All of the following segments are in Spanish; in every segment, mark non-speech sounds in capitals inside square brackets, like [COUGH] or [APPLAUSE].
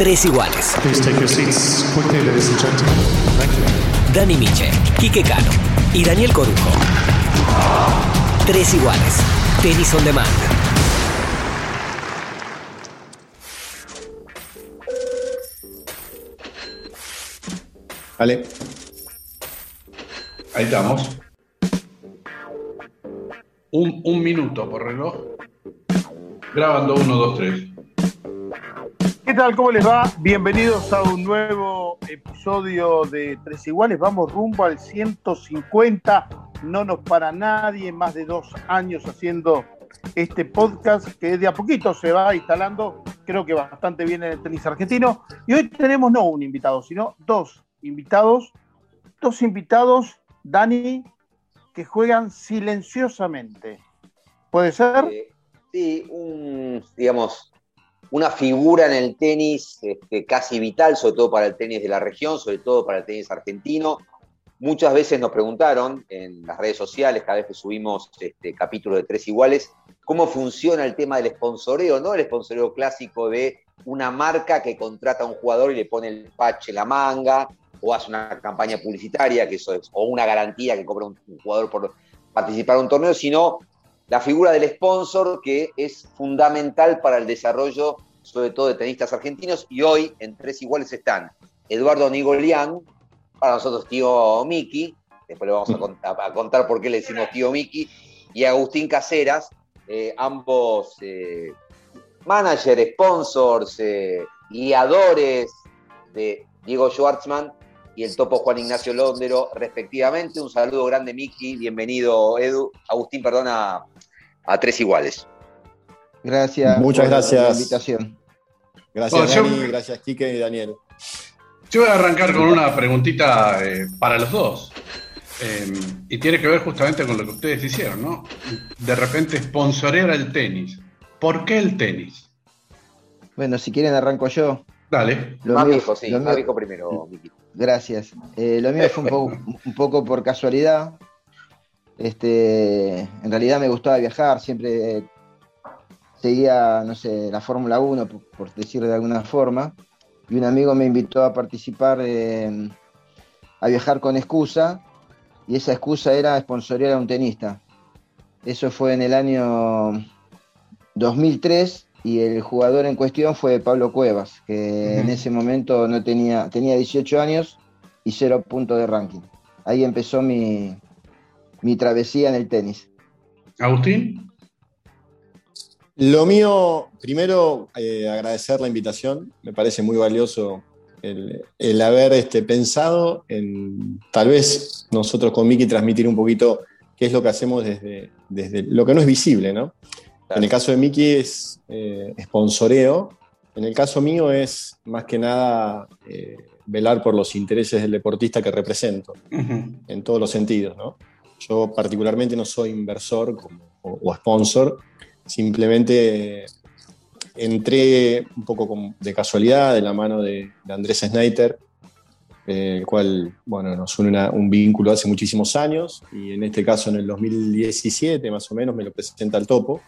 Tres iguales. Please take your seats quickly, ladies and gentlemen. Thank you. Dani Miche, Quique Cano y Daniel Corujo. Tres iguales. Tenis on demand. Vale. Ahí estamos. Un, un minuto por reloj. Grabando uno, dos, tres. ¿Qué tal? ¿Cómo les va? Bienvenidos a un nuevo episodio de Tres Iguales. Vamos rumbo al 150. No nos para nadie. Más de dos años haciendo este podcast que de a poquito se va instalando. Creo que bastante bien en el tenis argentino. Y hoy tenemos no un invitado, sino dos invitados. Dos invitados, Dani, que juegan silenciosamente. ¿Puede ser? Eh, sí, un, digamos, una figura en el tenis este, casi vital, sobre todo para el tenis de la región, sobre todo para el tenis argentino. Muchas veces nos preguntaron en las redes sociales, cada vez que subimos este, capítulos de Tres Iguales, cómo funciona el tema del sponsoreo, ¿no? El sponsoreo clásico de una marca que contrata a un jugador y le pone el patch en la manga, o hace una campaña publicitaria, que eso es, o una garantía que cobra un, un jugador por participar en un torneo, sino la figura del sponsor que es fundamental para el desarrollo, sobre todo de tenistas argentinos. Y hoy en Tres Iguales están Eduardo Nigolian, para nosotros tío Miki, después le vamos a [LAUGHS] contar, a contar por qué le decimos tío Miki, y Agustín Caseras, eh, ambos eh, managers, sponsors, eh, guiadores de Diego Schwartzman y el topo Juan Ignacio Londero, respectivamente. Un saludo grande, Miki. Bienvenido, Edu. Agustín, perdona, a Tres Iguales. Gracias. Muchas por la gracias. invitación. Gracias, Bueno, yo-. Gracias, Quique y Daniel. Yo voy a arrancar con una preguntita eh, para los dos. Eh, y tiene que ver justamente con lo que ustedes hicieron, ¿no? De repente sponsorear el tenis. ¿Por qué el tenis? Bueno, si quieren arranco yo. Dale. Lo más mío- viejo, sí, lo más mío- viejo primero, Miki. Gracias. Eh, lo mío fue un poco, un poco por casualidad. Este, en realidad me gustaba viajar, siempre seguía, no sé, la Fórmula 1, por, por decirlo de alguna forma. Y un amigo me invitó a participar, eh, a viajar con excusa. Y esa excusa era sponsorear a un tenista. Eso fue en el año 2003 y el jugador en cuestión fue Pablo Cuevas, que en ese momento no tenía, tenía 18 años y cero puntos de ranking. Ahí empezó mi, mi travesía en el tenis. Agustín. Lo mío, primero, eh, agradecer la invitación. Me parece muy valioso el, el haber este, pensado en, tal vez, nosotros con Miki transmitir un poquito qué es lo que hacemos desde, desde lo que no es visible, ¿no? En el caso de Miki es eh, sponsoreo. En el caso mío es más que nada eh, velar por los intereses del deportista que represento. Ujú. en todos los sentidos. ¿no? Yo particularmente no soy inversor o, o sponsor, simplemente eh, entré un poco como de casualidad de la mano de, Andrés Snyder, eh, el cual bueno, nos une un vínculo hace muchísimos años y en este caso en el 2017 más o menos me lo presenta el topo.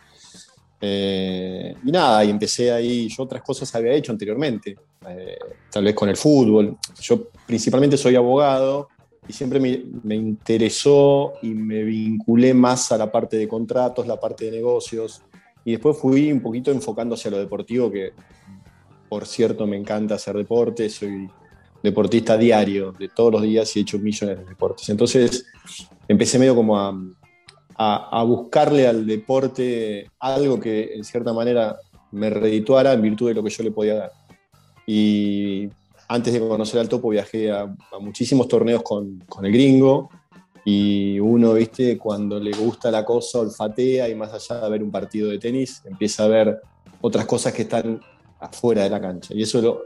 Eh, y nada, y empecé ahí, yo otras cosas había hecho anteriormente, tal vez con el fútbol. Yo principalmente soy abogado, y siempre me, me interesó y me vinculé más a la parte de contratos, la parte de negocios, y después fui un poquito enfocando hacia lo deportivo, que por cierto me encanta hacer deporte, soy deportista diario, de todos los días y he hecho millones de deportes. Entonces empecé medio como a, a, buscarle al deporte algo que en cierta manera me redituara en virtud de lo que yo le podía dar. Y antes de conocer al topo viajé a, a muchísimos torneos con, con el gringo y uno, viste, cuando le gusta la cosa, olfatea y más allá de ver un partido de tenis, empieza a ver otras cosas que están afuera de la cancha. Y eso lo-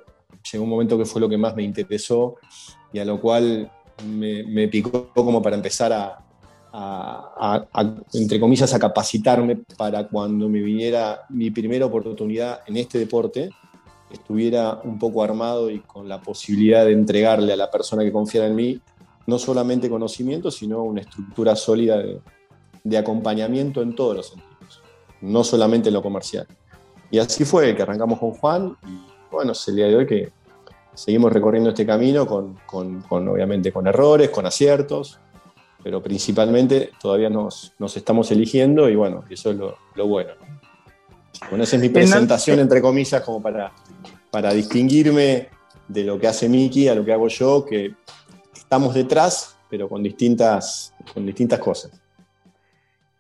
llegó un momento que fue lo que más me interesó y a lo cual me, me picó como para empezar a, a- a- a, entre comillas, a capacitarme para cuando me viniera mi primera oportunidad en este deporte, estuviera un poco armado y con la posibilidad de entregarle a la persona que confiara en mí no solamente conocimiento, sino una estructura sólida de, de acompañamiento en todos los sentidos, no solamente en lo comercial. Y así fue que arrancamos con Juan bueno, es el día de hoy que seguimos recorriendo este camino con, con, obviamente con errores, con aciertos, pero principalmente todavía nos, nos estamos eligiendo y bueno, eso es lo, lo bueno. Bueno, esa es mi presentación, entre comillas, como para, para distinguirme de lo que hace Miki a lo que hago yo, que estamos detrás, pero con distintas, con distintas cosas.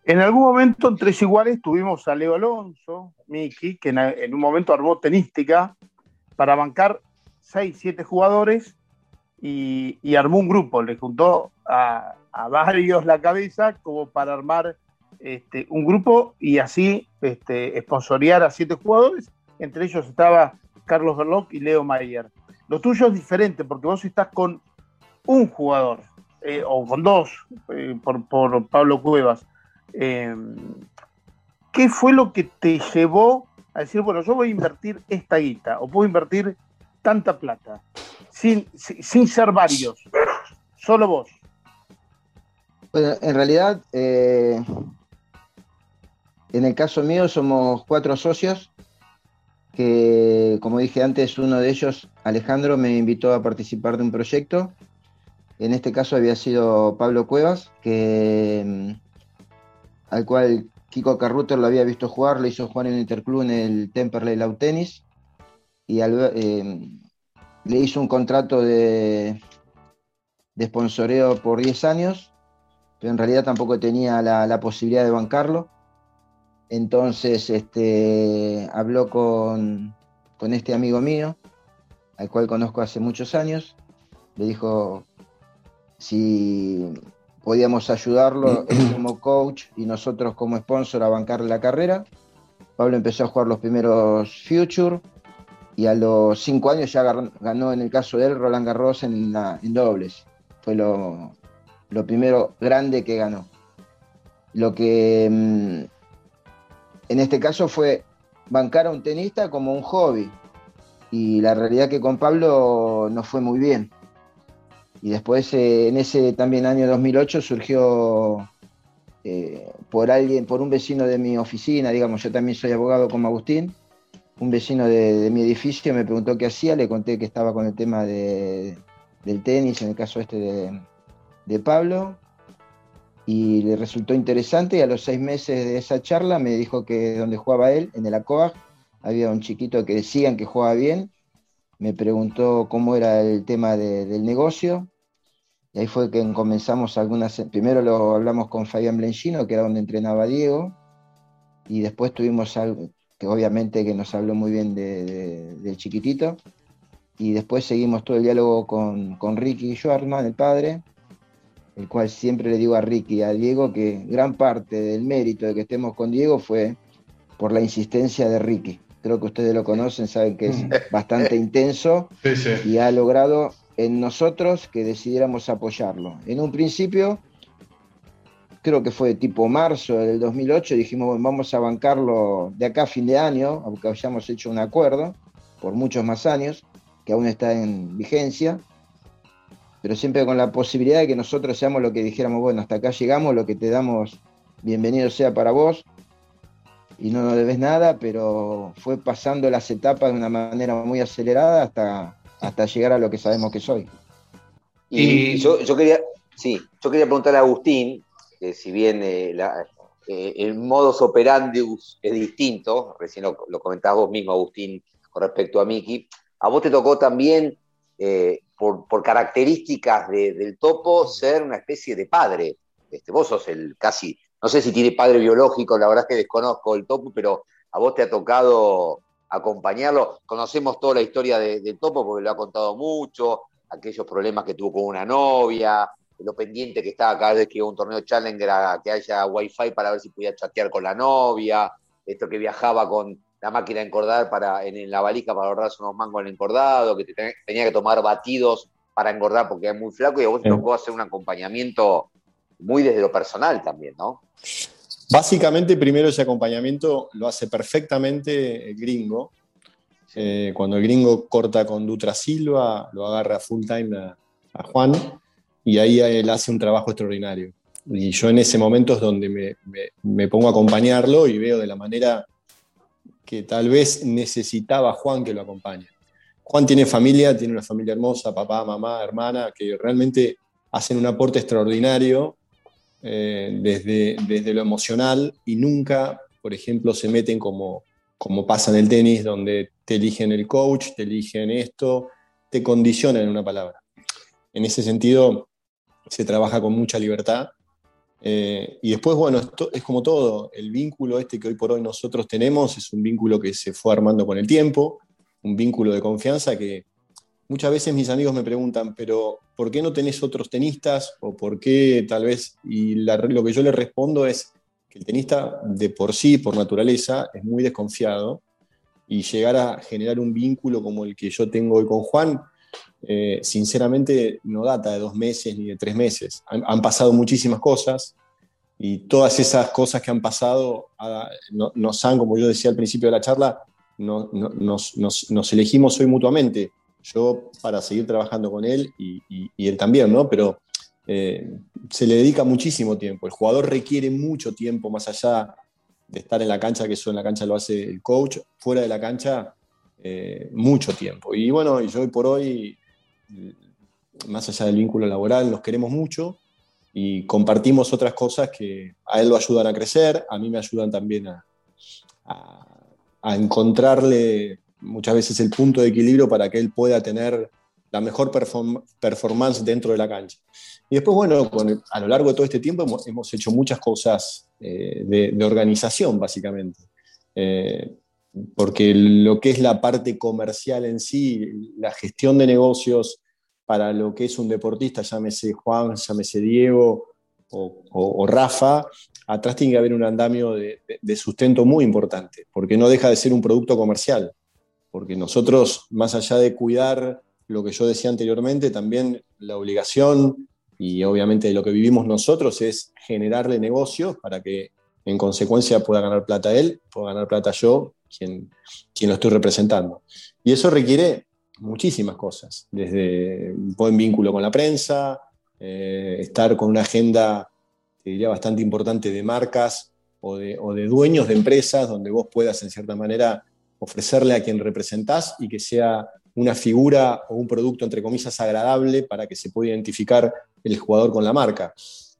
En algún momento en Tres Iguales tuvimos a Leo Alonso, Miki, que en, un momento armó tenística para bancar 6, 7 jugadores y, armó un grupo, le juntó a, varios la cabeza como para armar este, un grupo y así este, a siete jugadores, entre ellos estaba Carlos Berloc y Leo Mayer. Lo tuyo es diferente porque vos estás con un jugador, eh, o con dos, eh, por, Pablo Cuevas. Em, ¿Qué fue lo que te llevó a decir, bueno, yo voy a invertir esta guita, o puedo invertir tanta plata, sin, sin, ser varios, solo vos? Bueno, en realidad, eh, en el caso mío somos cuatro socios que, como dije antes, uno de ellos, Alejandro, me invitó a participar de un proyecto. En este caso había sido Pablo Cuevas, mm, al cual Kiko Carruter lo había visto jugar, le hizo jugar en el Interclub en el Temperley Law Tennis y eh, le hizo un contrato de, de sponsoreo por 10 años, pero en realidad tampoco tenía la posibilidad de bancarlo. Entonces este, habló con, este amigo mío, al cual conozco hace muchos años, le dijo si podíamos ayudarlo [CLEARS THROAT] él como coach y nosotros como sponsor a bancarle la carrera. Pablo empezó a jugar los primeros Future y a los cinco años ya ganó en el caso de él Roland Garros en, en dobles. Fue lo, lo, primero grande que ganó. Lo que mm, en este caso fue bancar a un tenista como un hobby. Y la realidad que con Pablo no fue muy bien. Y después eh, en ese también año 2008 surgió eh, por alguien, por un vecino de mi oficina, digamos, yo también soy abogado como Agustín, un vecino de, mi edificio me preguntó qué hacía, le conté que estaba con el tema del tenis, en el caso este de, de Pablo, y le resultó interesante y a los seis meses de esa charla me dijo que donde jugaba él, en el ACOAG, había un chiquito que decían que jugaba bien, me preguntó cómo era el tema del negocio y ahí fue que comenzamos algunas, primero lo hablamos con Fabián Blenchino, que era donde entrenaba Diego, y después tuvimos algo, que obviamente que nos habló muy bien del chiquitito, y después seguimos todo el diálogo con, con Ricky Schwartzman, el padre, el cual siempre le digo a Ricky y a Diego que gran parte del mérito de que estemos con Diego fue por la insistencia de Ricky. Creo que ustedes lo conocen, saben que es bastante intenso y ha logrado en nosotros que decidiéramos apoyarlo. En un principio, creo que fue tipo marzo del 2008, dijimos, bueno, vamos a bancarlo de acá a fin de año, aunque hayamos hecho un acuerdo por muchos más años, que aún está en vigencia pero siempre con la posibilidad de que nosotros seamos lo que dijéramos, bueno, hasta acá llegamos, lo que te damos, bienvenido sea para vos, y no nos debes nada, pero fue pasando las etapas de una manera muy acelerada hasta, hasta llegar a lo que sabemos que soy. Y, yo, quería, sí, yo quería preguntarle a Agustín, que si bien eh, eh, el modus operandi es distinto, recién lo, lo comentabas vos mismo, Agustín, con respecto a Miki, a vos te tocó también eh, por, características del topo, ser una especie de padre. Este, vos sos el casi, no sé si tiene padre biológico, la verdad es que desconozco el topo, pero a vos te ha tocado acompañarlo. Conocemos toda la historia del topo porque lo ha contado mucho, aquellos problemas que tuvo con una novia, lo pendiente que estaba cada vez que iba a un torneo Challenger a que haya wifi para ver si podía chatear con la novia, esto que viajaba con la máquina de encordar para, en, la valija para ahorrarse unos mangos en el encordado, que tenía que tomar batidos para engordar porque es muy flaco y a vos te tocó hacer un acompañamiento muy desde lo personal también, ¿no? Básicamente, primero ese acompañamiento lo hace perfectamente el gringo. Eh, cuando el gringo corta con Dutra Silva, lo agarra full time a, Juan y ahí él hace un trabajo extraordinario. Y yo en ese momento es donde me, me pongo a acompañarlo y veo de la manera que tal vez necesitaba Juan que lo acompañe. Juan tiene familia, tiene una familia hermosa, papá, mamá, hermana, que realmente hacen un aporte extraordinario eh, desde, desde lo emocional y nunca, por ejemplo, se meten como, como pasa en el tenis, donde te eligen el coach, te eligen esto, te condicionan en una palabra. En ese sentido, se trabaja con mucha libertad. Eh, y después, bueno, es como todo, el vínculo este que hoy por hoy nosotros tenemos es un vínculo que se fue armando con el tiempo, un vínculo de confianza que muchas veces mis amigos me preguntan, pero ¿por qué no tenés otros tenistas? O por qué tal vez, y lo que yo les respondo es que el tenista de por sí, por naturaleza, es muy desconfiado y llegar a generar un vínculo como el que yo tengo hoy con Juan, eh, sinceramente no data de dos meses ni de tres meses. Han, pasado muchísimas cosas y todas esas cosas que han pasado ah, nos han, como yo decía al principio de la charla, nos, elegimos hoy mutuamente. Yo para seguir trabajando con él y, él también, ¿no? Pero eh, se le dedica muchísimo tiempo. El jugador requiere mucho tiempo más allá de estar en la cancha, que eso en la cancha lo hace el coach, fuera de la cancha, eh, mucho tiempo. Y bueno, yo hoy por hoy más allá del vínculo laboral, nos queremos mucho y compartimos otras cosas que a él lo ayudan a crecer, a mí me ayudan también a, encontrarle muchas veces el punto de equilibrio para que él pueda tener la mejor performance dentro de la cancha. Y después, bueno, a lo largo de todo este tiempo hemos, hecho muchas cosas eh, de, organización, básicamente. Eh, porque lo que es la parte comercial en sí, la gestión de negocios para lo que es un deportista, llámese Juan, llámese Diego o, Rafa, atrás tiene que haber un andamio de, sustento muy importante, porque no deja de ser un producto comercial, porque nosotros, más allá de cuidar lo que yo decía anteriormente, también la obligación y obviamente lo que vivimos nosotros es generarle negocios para que en consecuencia pueda ganar plata él, pueda ganar plata yo quien, quien lo estoy representando. Y eso requiere muchísimas cosas, desde un buen vínculo con la prensa, eh, estar con una agenda, te diría, bastante importante de marcas o de, o de, dueños de empresas, donde vos puedas, en cierta manera, ofrecerle a quien representás y que sea una figura o un producto, entre comillas, agradable para que se pueda identificar el jugador con la marca.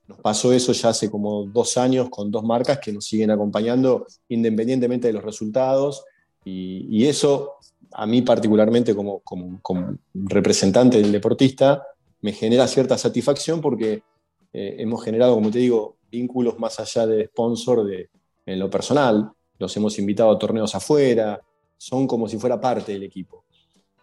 Nos pasó eso ya hace como dos años con dos marcas que nos siguen acompañando independientemente de los resultados. Y, eso, a mí particularmente como, como, representante del deportista, me genera cierta satisfacción porque eh, hemos generado, como te digo, vínculos más allá de sponsor de, en lo personal. Los hemos invitado a torneos afuera, son como si fuera parte del equipo.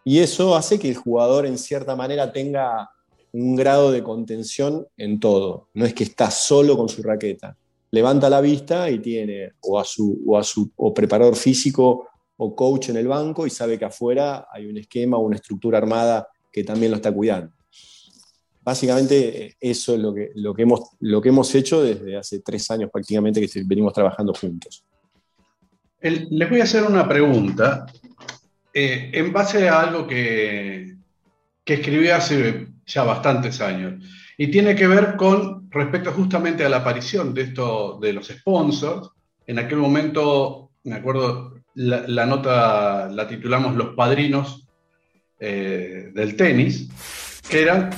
Y eso hace que el jugador en cierta manera tenga un grado de contención en todo. No es que está solo con su raqueta. Levanta la vista y tiene o a su, o a su preparador físico o coach en el banco y sabe que afuera hay un esquema o una estructura armada que también lo está cuidando. Básicamente eso es lo que, lo que, hemos, lo que hemos hecho desde hace tres años prácticamente que venimos trabajando juntos. Les voy a hacer una pregunta eh, en base a algo que, que escribí hace ya bastantes años. Y tiene que ver con respecto justamente a la aparición de de los sponsors. En aquel momento, me acuerdo, la, nota la titulamos Los padrinos eh, del tenis, que eran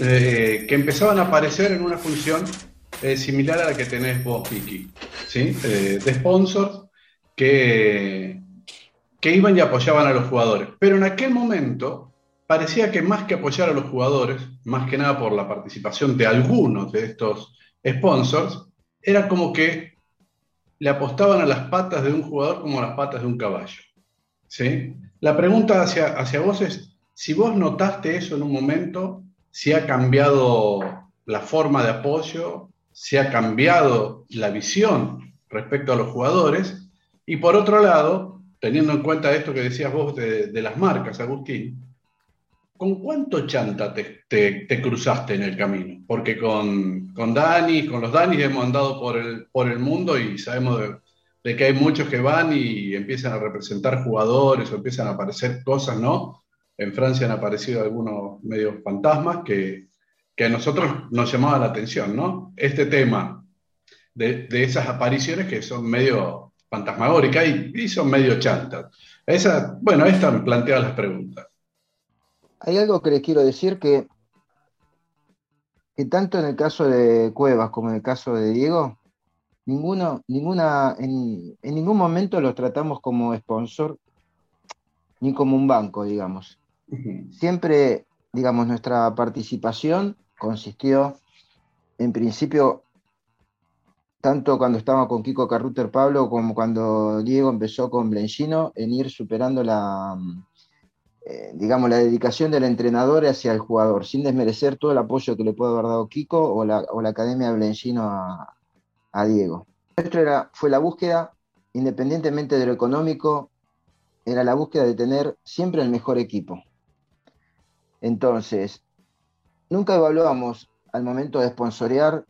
eh, que empezaban a aparecer en una función similar a la que tenés vos, Vicky, ¿sí? de sponsors que, iban y apoyaban a los jugadores. Pero en aquel momento parecía que más que apoyar a los jugadores, más que nada por la participación de algunos de estos sponsors, era como que le apostaban a las patas de un jugador como a las patas de un caballo. ¿sí? La pregunta hacia, hacia vos es, si vos notaste eso en un momento, si ha cambiado la forma de apoyo, si ha cambiado la visión respecto a los jugadores, y por otro lado, teniendo en cuenta esto que decías vos de, de las marcas, Agustín, ¿con cuánto chanta te, cruzaste en el camino? Porque con, con Dani, con los Dani hemos andado por el, por el mundo y sabemos de, que hay muchos que van y empiezan a representar jugadores o empiezan a aparecer cosas, ¿no? En Francia han aparecido algunos medios fantasmas que, a nosotros nos llamaba la atención, ¿no? Este tema de, esas apariciones que son medio fantasmagóricas y, y son medio chantas. Esa, bueno, esta me plantea las preguntas. hay algo que les quiero decir que, que tanto en el caso de Cuevas como en el caso de Diego, ninguno, ninguna, en, en ningún momento los tratamos como sponsor ni como un banco, digamos. Siempre, digamos, nuestra participación consistió, en principio, tanto cuando estaba con Kiko Carruter Pablo como cuando Diego empezó con Blenchino, en ir superando la, eh, digamos, la dedicación del entrenador hacia el jugador, sin desmerecer todo el apoyo que le puede haber dado Kiko o la, o la Academia Blenchino a, a Diego. Nuestro era, fue la búsqueda, independientemente de lo económico, era la búsqueda de tener siempre el mejor equipo. Entonces, nunca evaluamos al momento de sponsorear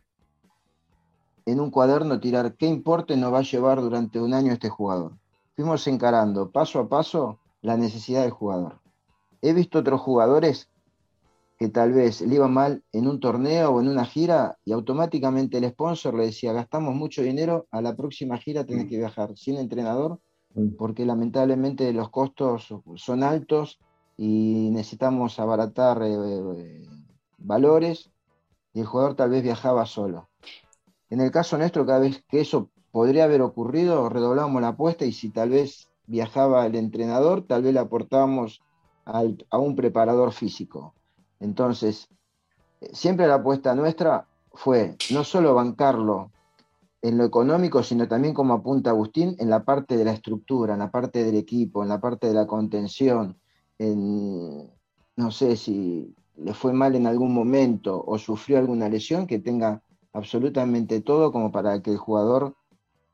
en un cuaderno tirar qué importe nos va a llevar durante un año este jugador. Fuimos encarando paso a paso la necesidad del jugador. He visto otros jugadores que tal vez le iba mal en un torneo o en una gira y automáticamente el sponsor le decía, gastamos mucho dinero, a la próxima gira tenés que viajar sin entrenador porque lamentablemente los costos son altos y necesitamos abaratar eh, eh, valores y el jugador tal vez viajaba solo. En el caso nuestro, cada vez que eso podría haber ocurrido, redoblábamos la apuesta y si tal vez viajaba el entrenador, tal vez le aportábamos a un preparador físico. Entonces, eh, siempre la apuesta nuestra fue no solo bancarlo en lo económico, sino también como apunta Agustín, en la parte de la estructura, en la parte del equipo, en la parte de la contención, en, no sé si le fue mal en algún momento o sufrió alguna lesión, que tenga absolutamente todo como para que el jugador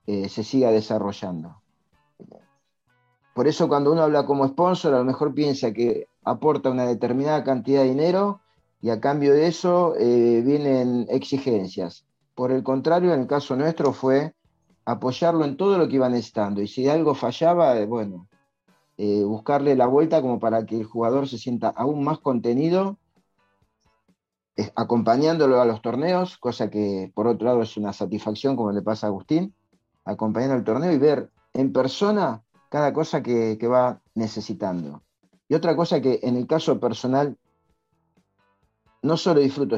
eh, se siga desarrollando. Por eso cuando uno habla como sponsor, a lo mejor piensa que aporta una determinada cantidad de dinero y a cambio de eso eh, vienen exigencias. Por el contrario, en el caso nuestro fue apoyarlo en todo lo que iba necesitando. Y si algo fallaba, eh, bueno, eh, buscarle la vuelta como para que el jugador se sienta aún más contenido, acompañándolo a los torneos, cosa que por otro lado es una satisfacción, como le pasa a Agustín, acompañando al torneo y ver en persona cada cosa que, que va necesitando. Y otra cosa que en el caso personal no solo disfruto,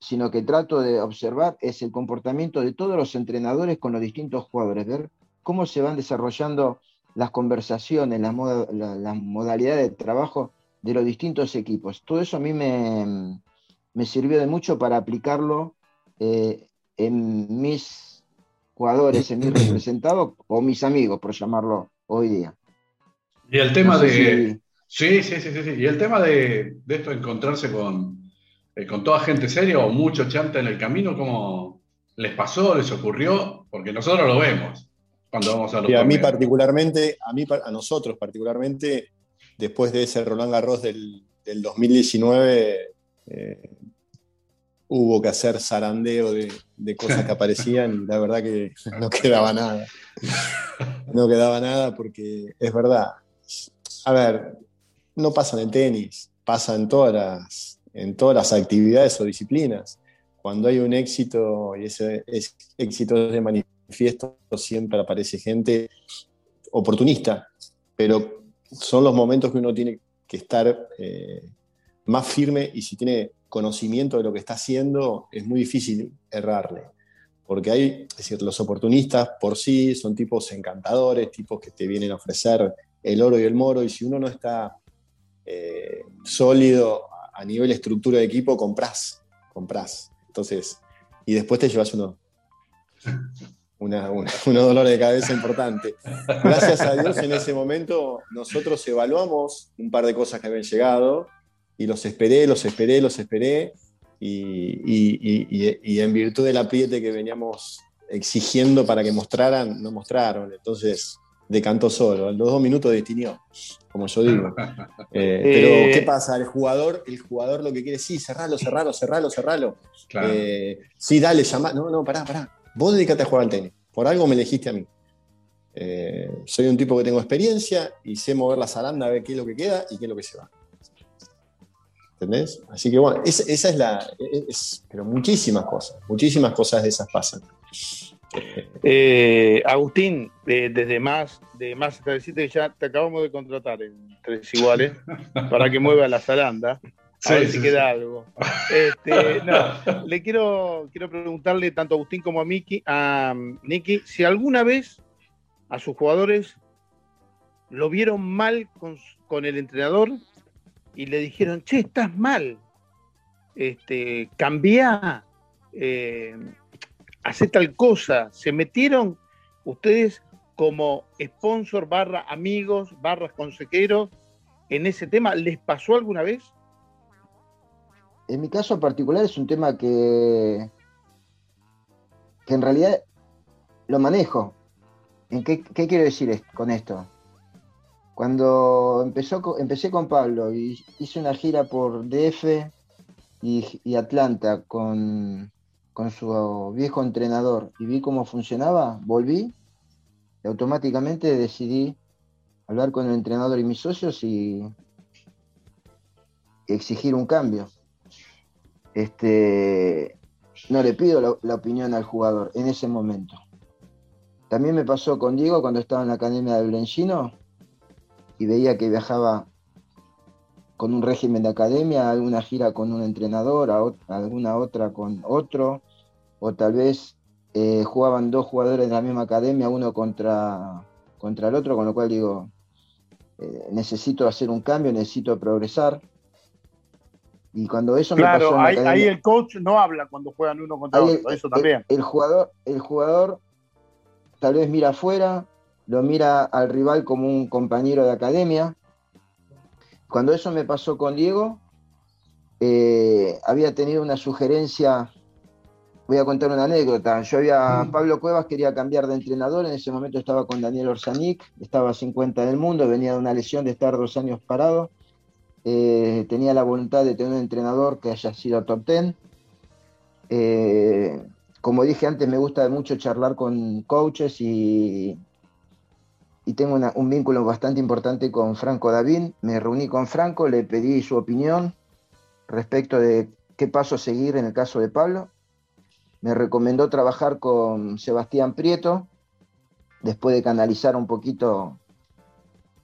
sino que trato de observar es el comportamiento de todos los entrenadores con los distintos jugadores, ver cómo se van desarrollando las conversaciones, las, modalidades de trabajo de los distintos equipos. Todo eso a mí me, sirvió de mucho para aplicarlo eh, en mis jugadores, en mis [CLEARS THROAT] representados o mis amigos, por llamarlo hoy día. Y el tema de... Sí, sí, sí, sí, Y el tema de, de esto, encontrarse con, eh, con toda gente seria o mucho chanta en el camino, ¿cómo les pasó, les ocurrió? Porque nosotros lo vemos cuando vamos a los y a mí particularmente, a mí a nosotros particularmente, después de ese Roland Garros del, 2019, eh, hubo que hacer zarandeo de, de, cosas que aparecían la verdad que no quedaba nada. No quedaba nada porque es verdad. A ver, no pasa en el tenis, pasa en todas las, en todas las actividades o disciplinas. Cuando hay un éxito y ese éxito es de manifiesto, siempre aparece gente oportunista, pero son los momentos que uno tiene que estar eh, más firme y si tiene conocimiento de lo que está haciendo, es muy difícil errarle. Porque hay, es decir, los oportunistas por sí son tipos encantadores, tipos que te vienen a ofrecer el oro y el moro, y si uno no está eh, sólido a nivel estructura de equipo compras, compras. Entonces, y después te llevas uno, una, [LAUGHS] dolor de cabeza importante. Gracias a Dios en ese momento nosotros evaluamos un par de cosas que habían llegado y los esperé, los esperé, los esperé y, en virtud del apriete que veníamos exigiendo para que mostraran, no mostraron. Entonces, decantó solo. Los dos minutos destinió, como yo digo. [LAUGHS] Eh, pero, ¿qué pasa? El jugador, el jugador lo que quiere, sí, cerralo, cerralo, cerralo, cerralo. Eh, sí, dale, llama. No, no, pará, pará. Vos dedicate a jugar al tenis. Por algo me elegiste a mí. Eh, soy un tipo que tengo experiencia y sé mover la zaranda a ver qué es lo que queda y qué es lo que se va. ¿Entendés? Así que bueno, esa, es la. pero muchísimas cosas, muchísimas cosas de esas pasan. Eh, Agustín, eh, desde más de más que ya te acabamos de contratar en Tres Iguales [LAUGHS] para que mueva la zaranda. A ver si queda algo. [LAUGHS] Este, no, le quiero, quiero preguntarle tanto a Agustín como a Miki, a Nicky, si alguna vez a sus jugadores lo vieron mal con, con el entrenador y le dijeron, che, estás mal, este, cambia, eh, hace tal cosa. Se metieron ustedes como sponsor barra amigos, barra consejeros en ese tema. ¿Les pasó alguna vez? En mi caso particular es un tema que, que en realidad lo manejo. ¿En qué, quiero decir con esto? Cuando empezó, empecé con Pablo y hice una gira por DF y, Atlanta con, su viejo entrenador y vi cómo funcionaba, volví y automáticamente decidí hablar con el entrenador y mis socios y exigir un cambio. Este, no le pido la, opinión al jugador en ese momento. También me pasó con Diego cuando estaba en la academia de Blencino y veía que viajaba con un régimen de academia, alguna gira con un entrenador, alguna otra con otro, o tal vez eh, jugaban dos jugadores de la misma academia, uno contra, contra el otro, con lo cual digo, eh, necesito hacer un cambio, necesito progresar. Y cuando eso me pasó ahí, ahí el coach no habla cuando juegan uno contra otro, eso también. El, jugador, el jugador tal vez mira afuera, lo mira al rival como un compañero de academia, cuando eso me pasó con Diego, eh, había tenido una sugerencia, voy a contar una anécdota, yo había. Pablo Cuevas quería cambiar de entrenador, en ese momento estaba con Daniel Orsanic, estaba a 50 del mundo, venía de una lesión de estar dos años parado, eh, tenía la voluntad de tener un entrenador que haya sido top ten. Eh, como dije antes, me gusta mucho charlar con coaches y, y tengo un vínculo bastante importante con Franco David. Me reuní con Franco, le pedí su opinión respecto de qué paso seguir en el caso de Pablo. Me recomendó trabajar con Sebastián Prieto, después de canalizar un poquito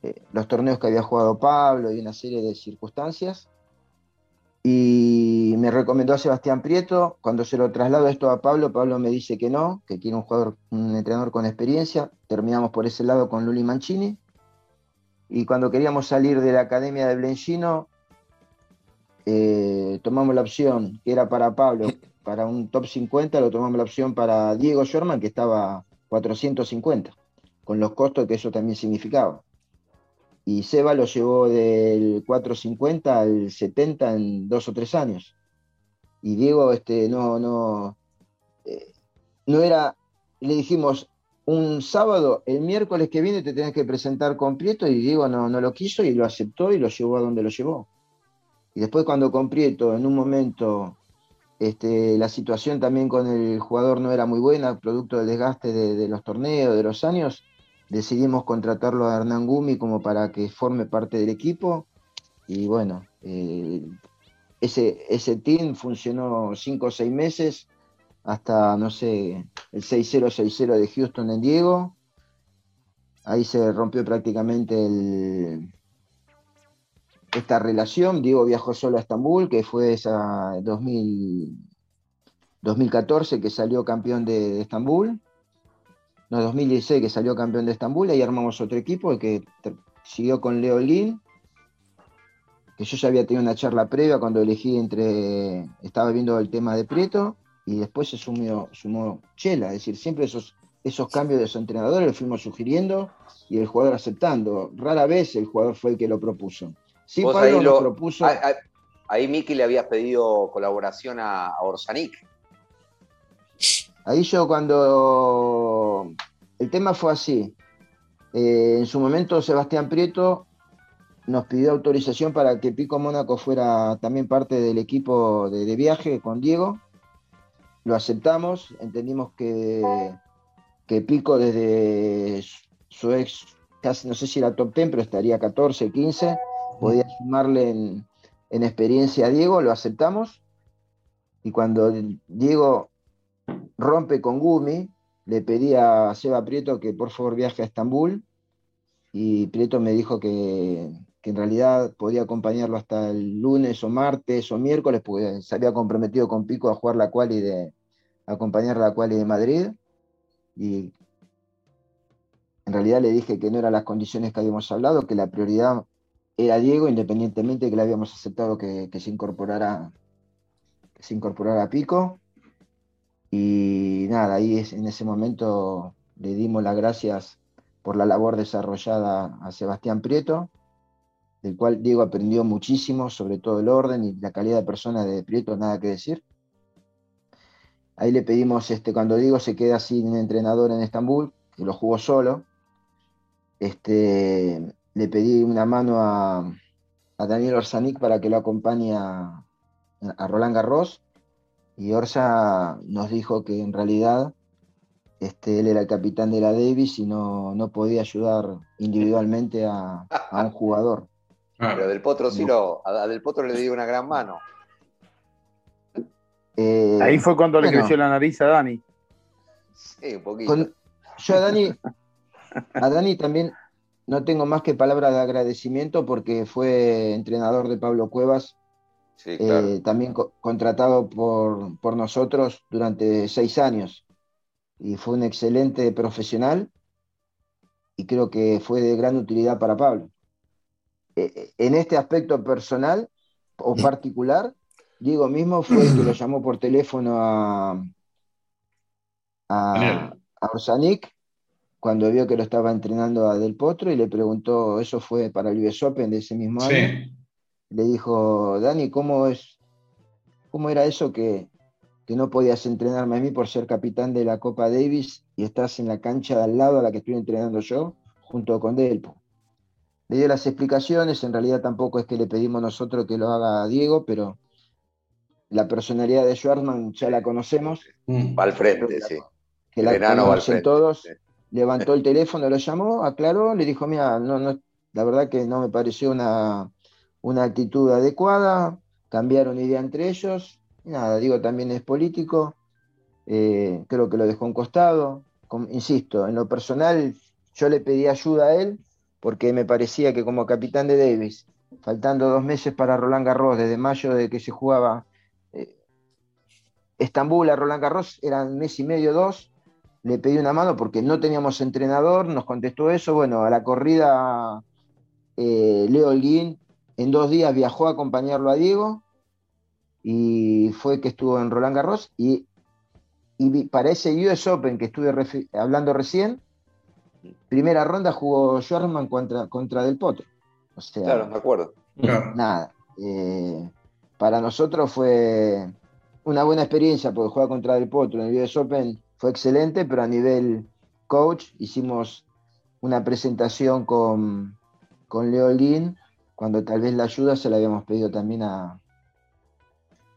eh, los torneos que había jugado Pablo y una serie de circunstancias y me recomendó a Sebastián Prieto. Cuando se lo traslado esto a Pablo, Pablo me dice que no, que quiere un jugador, un entrenador con experiencia. Terminamos por ese lado con Luli Mancini. Y cuando queríamos salir de la academia de Blencino, eh, tomamos la opción que era para Pablo, para un top 50, lo tomamos la opción para Diego Sherman, que estaba 450, con los costos que eso también significaba y Seba lo llevó del 450 al 70 en dos o tres años. Y Diego este, no, no, eh, no era, le dijimos, un sábado, el miércoles que viene te tenés que presentar con Prieto y Diego no, no lo quiso y lo aceptó y lo llevó a donde lo llevó. Y después cuando con Prieto en un momento este, la situación también con el jugador no era muy buena, producto del desgaste de, de los torneos, de los años, decidimos contratarlo a Hernán Gumi como para que forme parte del equipo y bueno, eh, ese, ese team funcionó cinco o seis meses hasta, no sé, el 6-0-6-0 de Houston en Diego. Ahí se rompió prácticamente esta relación. Diego viajó solo a Estambul, que fue esa 2014 que salió campeón de Estambul no, 2016 que salió campeón de Estambul, ahí armamos otro equipo que siguió con Leo Lin, que yo ya había tenido una charla previa cuando elegí entre, estaba viendo el tema de Prieto, y después se sumió, sumó Chela, es decir, siempre esos, esos cambios de los entrenadores los fuimos sugiriendo y el jugador aceptando. Rara vez el jugador fue el que lo propuso. Sí, ahí lo, propuso. Ahí, Miki le habías pedido colaboración a, a Orsanic. Ahí yo cuando el tema fue así, eh, en su momento Sebastián Prieto nos pidió autorización para que Pico Mónaco fuera también parte del equipo de, viaje con Diego. Lo aceptamos, entendimos que, que Pico desde su ex, casi no sé si era top 10, pero estaría 14, 15, podía sumarle en, en experiencia a Diego, lo aceptamos. Y cuando Diego rompe con Gumi, le pedí a Seba Prieto que por favor viaje a Estambul y Prieto me dijo que, en realidad podía acompañarlo hasta el lunes o martes o miércoles, porque se había comprometido con Pico a jugar la quali de acompañar la quali de Madrid. Y en realidad le dije que no eran las condiciones que habíamos hablado, que la prioridad era Diego, independientemente de que le habíamos aceptado que, que se incorporara que se incorporara a Pico. Y nada, ahí es, en ese momento le dimos las gracias por la labor desarrollada a Sebastián Prieto, del cual Diego aprendió muchísimo, sobre todo el orden y la calidad de persona de Prieto, nada que decir. Ahí le pedimos, este, cuando Diego se queda sin entrenador en Estambul, que lo jugó solo, este, le pedí una mano a, a Daniel Orsanic para que lo acompañe a, a Roland Garros, y Orsa nos dijo que en realidad este, él era el capitán de la Davis y no, no podía ayudar individualmente a, a un jugador. Pero Del Potro sí lo. A Del Potro le dio una gran mano. Eh, Ahí fue cuando le creció la nariz a Dani. Sí, un poquito. con- yo a Dani, a Dani también no tengo más que palabras de agradecimiento porque fue entrenador de Pablo Cuevas, Sí, claro. eh, también co- contratado por, por nosotros durante seis años. Y fue un excelente profesional y creo que fue de gran utilidad para Pablo. Eh, eh, en este aspecto personal o [LAUGHS] particular, Diego mismo fue el que lo llamó por teléfono a, a, a Orsanic cuando vio que lo estaba entrenando a Del Potro y le preguntó, eso fue para el US Open de ese mismo año, Sí. Le dijo, Dani, ¿cómo es, cómo era eso que, que no podías entrenarme a mí por ser capitán de la Copa Davis y estás en la cancha de al lado a la que estoy entrenando yo, junto con Delpo? Le dio las explicaciones, en realidad tampoco es que le pedimos nosotros que lo haga Diego, pero la personalidad de Schwarzman ya la conocemos, Mm. Va al frente, sí. que El la enano va al conocen frente, todos. sí. Levantó el teléfono, lo llamó, aclaró, le dijo, mira, no, no, la verdad que no me pareció una, una actitud adecuada, cambiaron idea entre ellos, nada, digo, también es político, eh, creo que lo dejó un costado, insisto, en lo personal yo le pedí ayuda a él, porque me parecía que como capitán de Davis, faltando dos meses para Roland Garros, desde mayo de que se jugaba eh, Estambul a Roland Garros, eran mes y medio, dos, le pedí una mano porque no teníamos entrenador, nos contestó eso, bueno, a la corrida eh, Leo Holguín en dos días viajó a acompañarlo a Diego y fue que estuvo en Roland Garros y, y para ese US Open que estuve hablando recién, primera ronda jugó Schwarzman contra, contra Del Potro. O sea, Claro, me acuerdo. Nada. eh, para nosotros fue una buena experiencia porque jugar contra Del Potro en el US Open fue excelente, pero a nivel coach hicimos una presentación con, con Leo Holguín, cuando tal vez la ayuda se la habíamos pedido también a,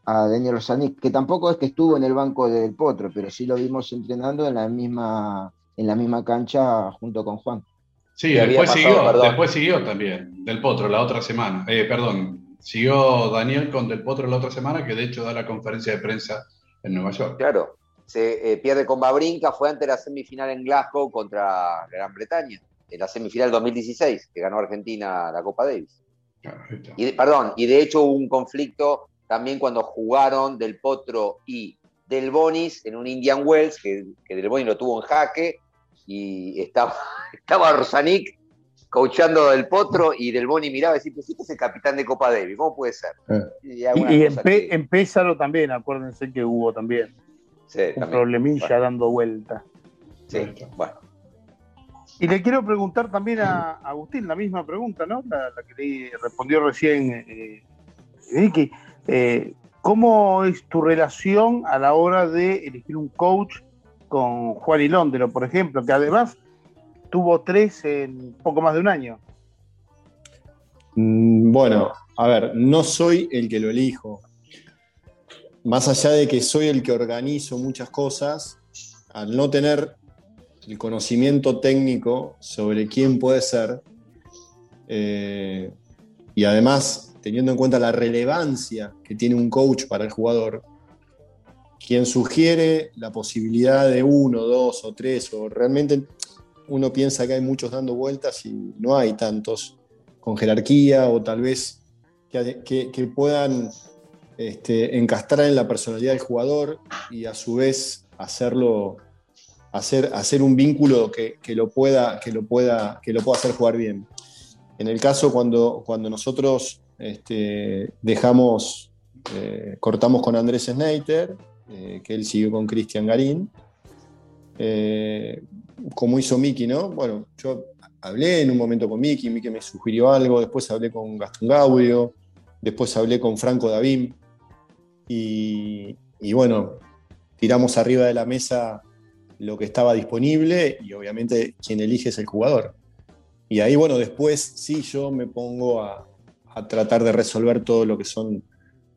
a Daniel Rosanic, que tampoco es que estuvo en el banco de Del Potro, pero sí lo vimos entrenando en la misma, en la misma cancha junto con Juan. Sí, después pasado, siguió, después siguió también, Del Potro la otra semana. Eh, perdón, siguió Daniel con Del Potro la otra semana, que de hecho da la conferencia de prensa en Nueva York. Claro. Se eh, pierde con Babrinka, fue ante la semifinal en Glasgow contra Gran Bretaña, en la semifinal 2016, que ganó Argentina la Copa Davis. Y de- perdón, y de hecho hubo un conflicto también cuando jugaron Del Potro y Del Bonis en un Indian Wells, que, que Del Bonis lo tuvo en jaque, y estaba, [LAUGHS] estaba Rosanic coachando Del Potro y Del Boni miraba y decía, pues este es el capitán de Copa Davis, ¿cómo puede ser? Eh. Y, Y, en, que- en Pésaro también, acuérdense que hubo también sí, un también. problemilla Bueno, dando vuelta. sí, bueno. Y le quiero preguntar también a Agustín la misma pregunta, ¿no? La, que le respondió recién eh, Vicky. Eh, ¿Cómo es tu relación a la hora de elegir un coach con Juan y Londero, por ejemplo, que además tuvo tres en poco más de un año? Mm, Bueno, a ver, no soy el que lo elijo. Más allá de que soy el que organizo muchas cosas, al no tener el conocimiento técnico sobre quién puede ser, eh, y además teniendo en cuenta la relevancia que tiene un coach para el jugador, quien sugiere la posibilidad de uno, dos o tres, o realmente uno piensa que hay muchos dando vueltas y no hay tantos con jerarquía o tal vez que, puedan este, encastrar en la personalidad del jugador y a su vez hacerlo, hacer, hacer un vínculo que, lo pueda, que, lo pueda, que lo pueda hacer jugar bien. En el caso cuando, cuando nosotros este, dejamos, eh, cortamos con Andrés Sneiter, eh, que él siguió con Cristian Garín, eh, como hizo Miki, ¿no? Bueno, yo hablé en un momento con Miki, Miki me sugirió algo, después hablé con Gastón Gaudio, después hablé con Franco Davín, y, y bueno, tiramos arriba de la mesa lo que estaba disponible y obviamente quien elige es el jugador. Y ahí, bueno, después sí yo me pongo a, tratar de resolver todo lo que son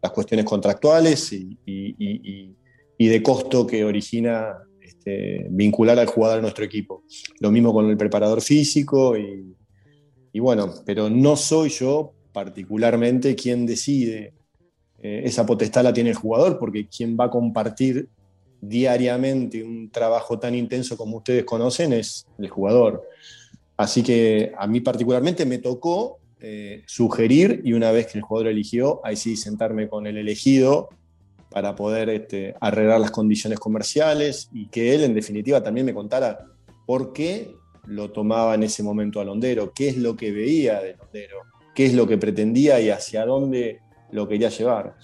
las cuestiones contractuales y, de costo que origina este, vincular al jugador a nuestro equipo. Lo mismo con el preparador físico y, bueno, pero no soy yo particularmente quien decide. Eh, esa potestad la tiene el jugador porque quien va a compartir diariamente un trabajo tan intenso como ustedes conocen es el jugador. Así que a mí particularmente me tocó eh, sugerir y una vez que el jugador eligió, ahí sí sentarme con el elegido para poder este, arreglar las condiciones comerciales y que él en definitiva también me contara por qué lo tomaba en ese momento a Londero, qué es lo que veía de Londero, qué es lo que pretendía y hacia dónde lo quería llevar.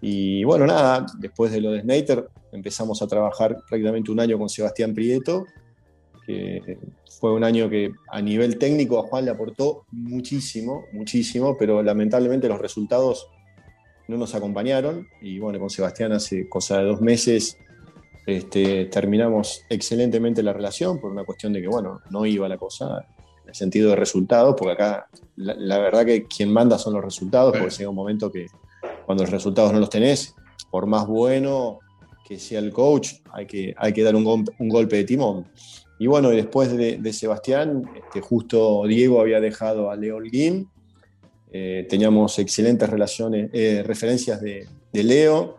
Y bueno, nada, después de lo de Snater empezamos a trabajar prácticamente un año con Sebastián Prieto, que fue un año que a nivel técnico a Juan le aportó muchísimo, muchísimo, pero lamentablemente los resultados no nos acompañaron. Y bueno, con Sebastián hace cosa de dos meses este, terminamos excelentemente la relación por una cuestión de que bueno, no iba la cosa en el sentido de resultados, porque acá la, la verdad que quien manda son los resultados, porque llega un momento que cuando los resultados no los tenés, por más bueno que sea el coach, hay que, hay que dar un, golpe de timón. Y bueno, después de, Sebastián, este, justo Diego había dejado a Leo Holguín, eh, teníamos excelentes relaciones, eh, referencias de, Leo,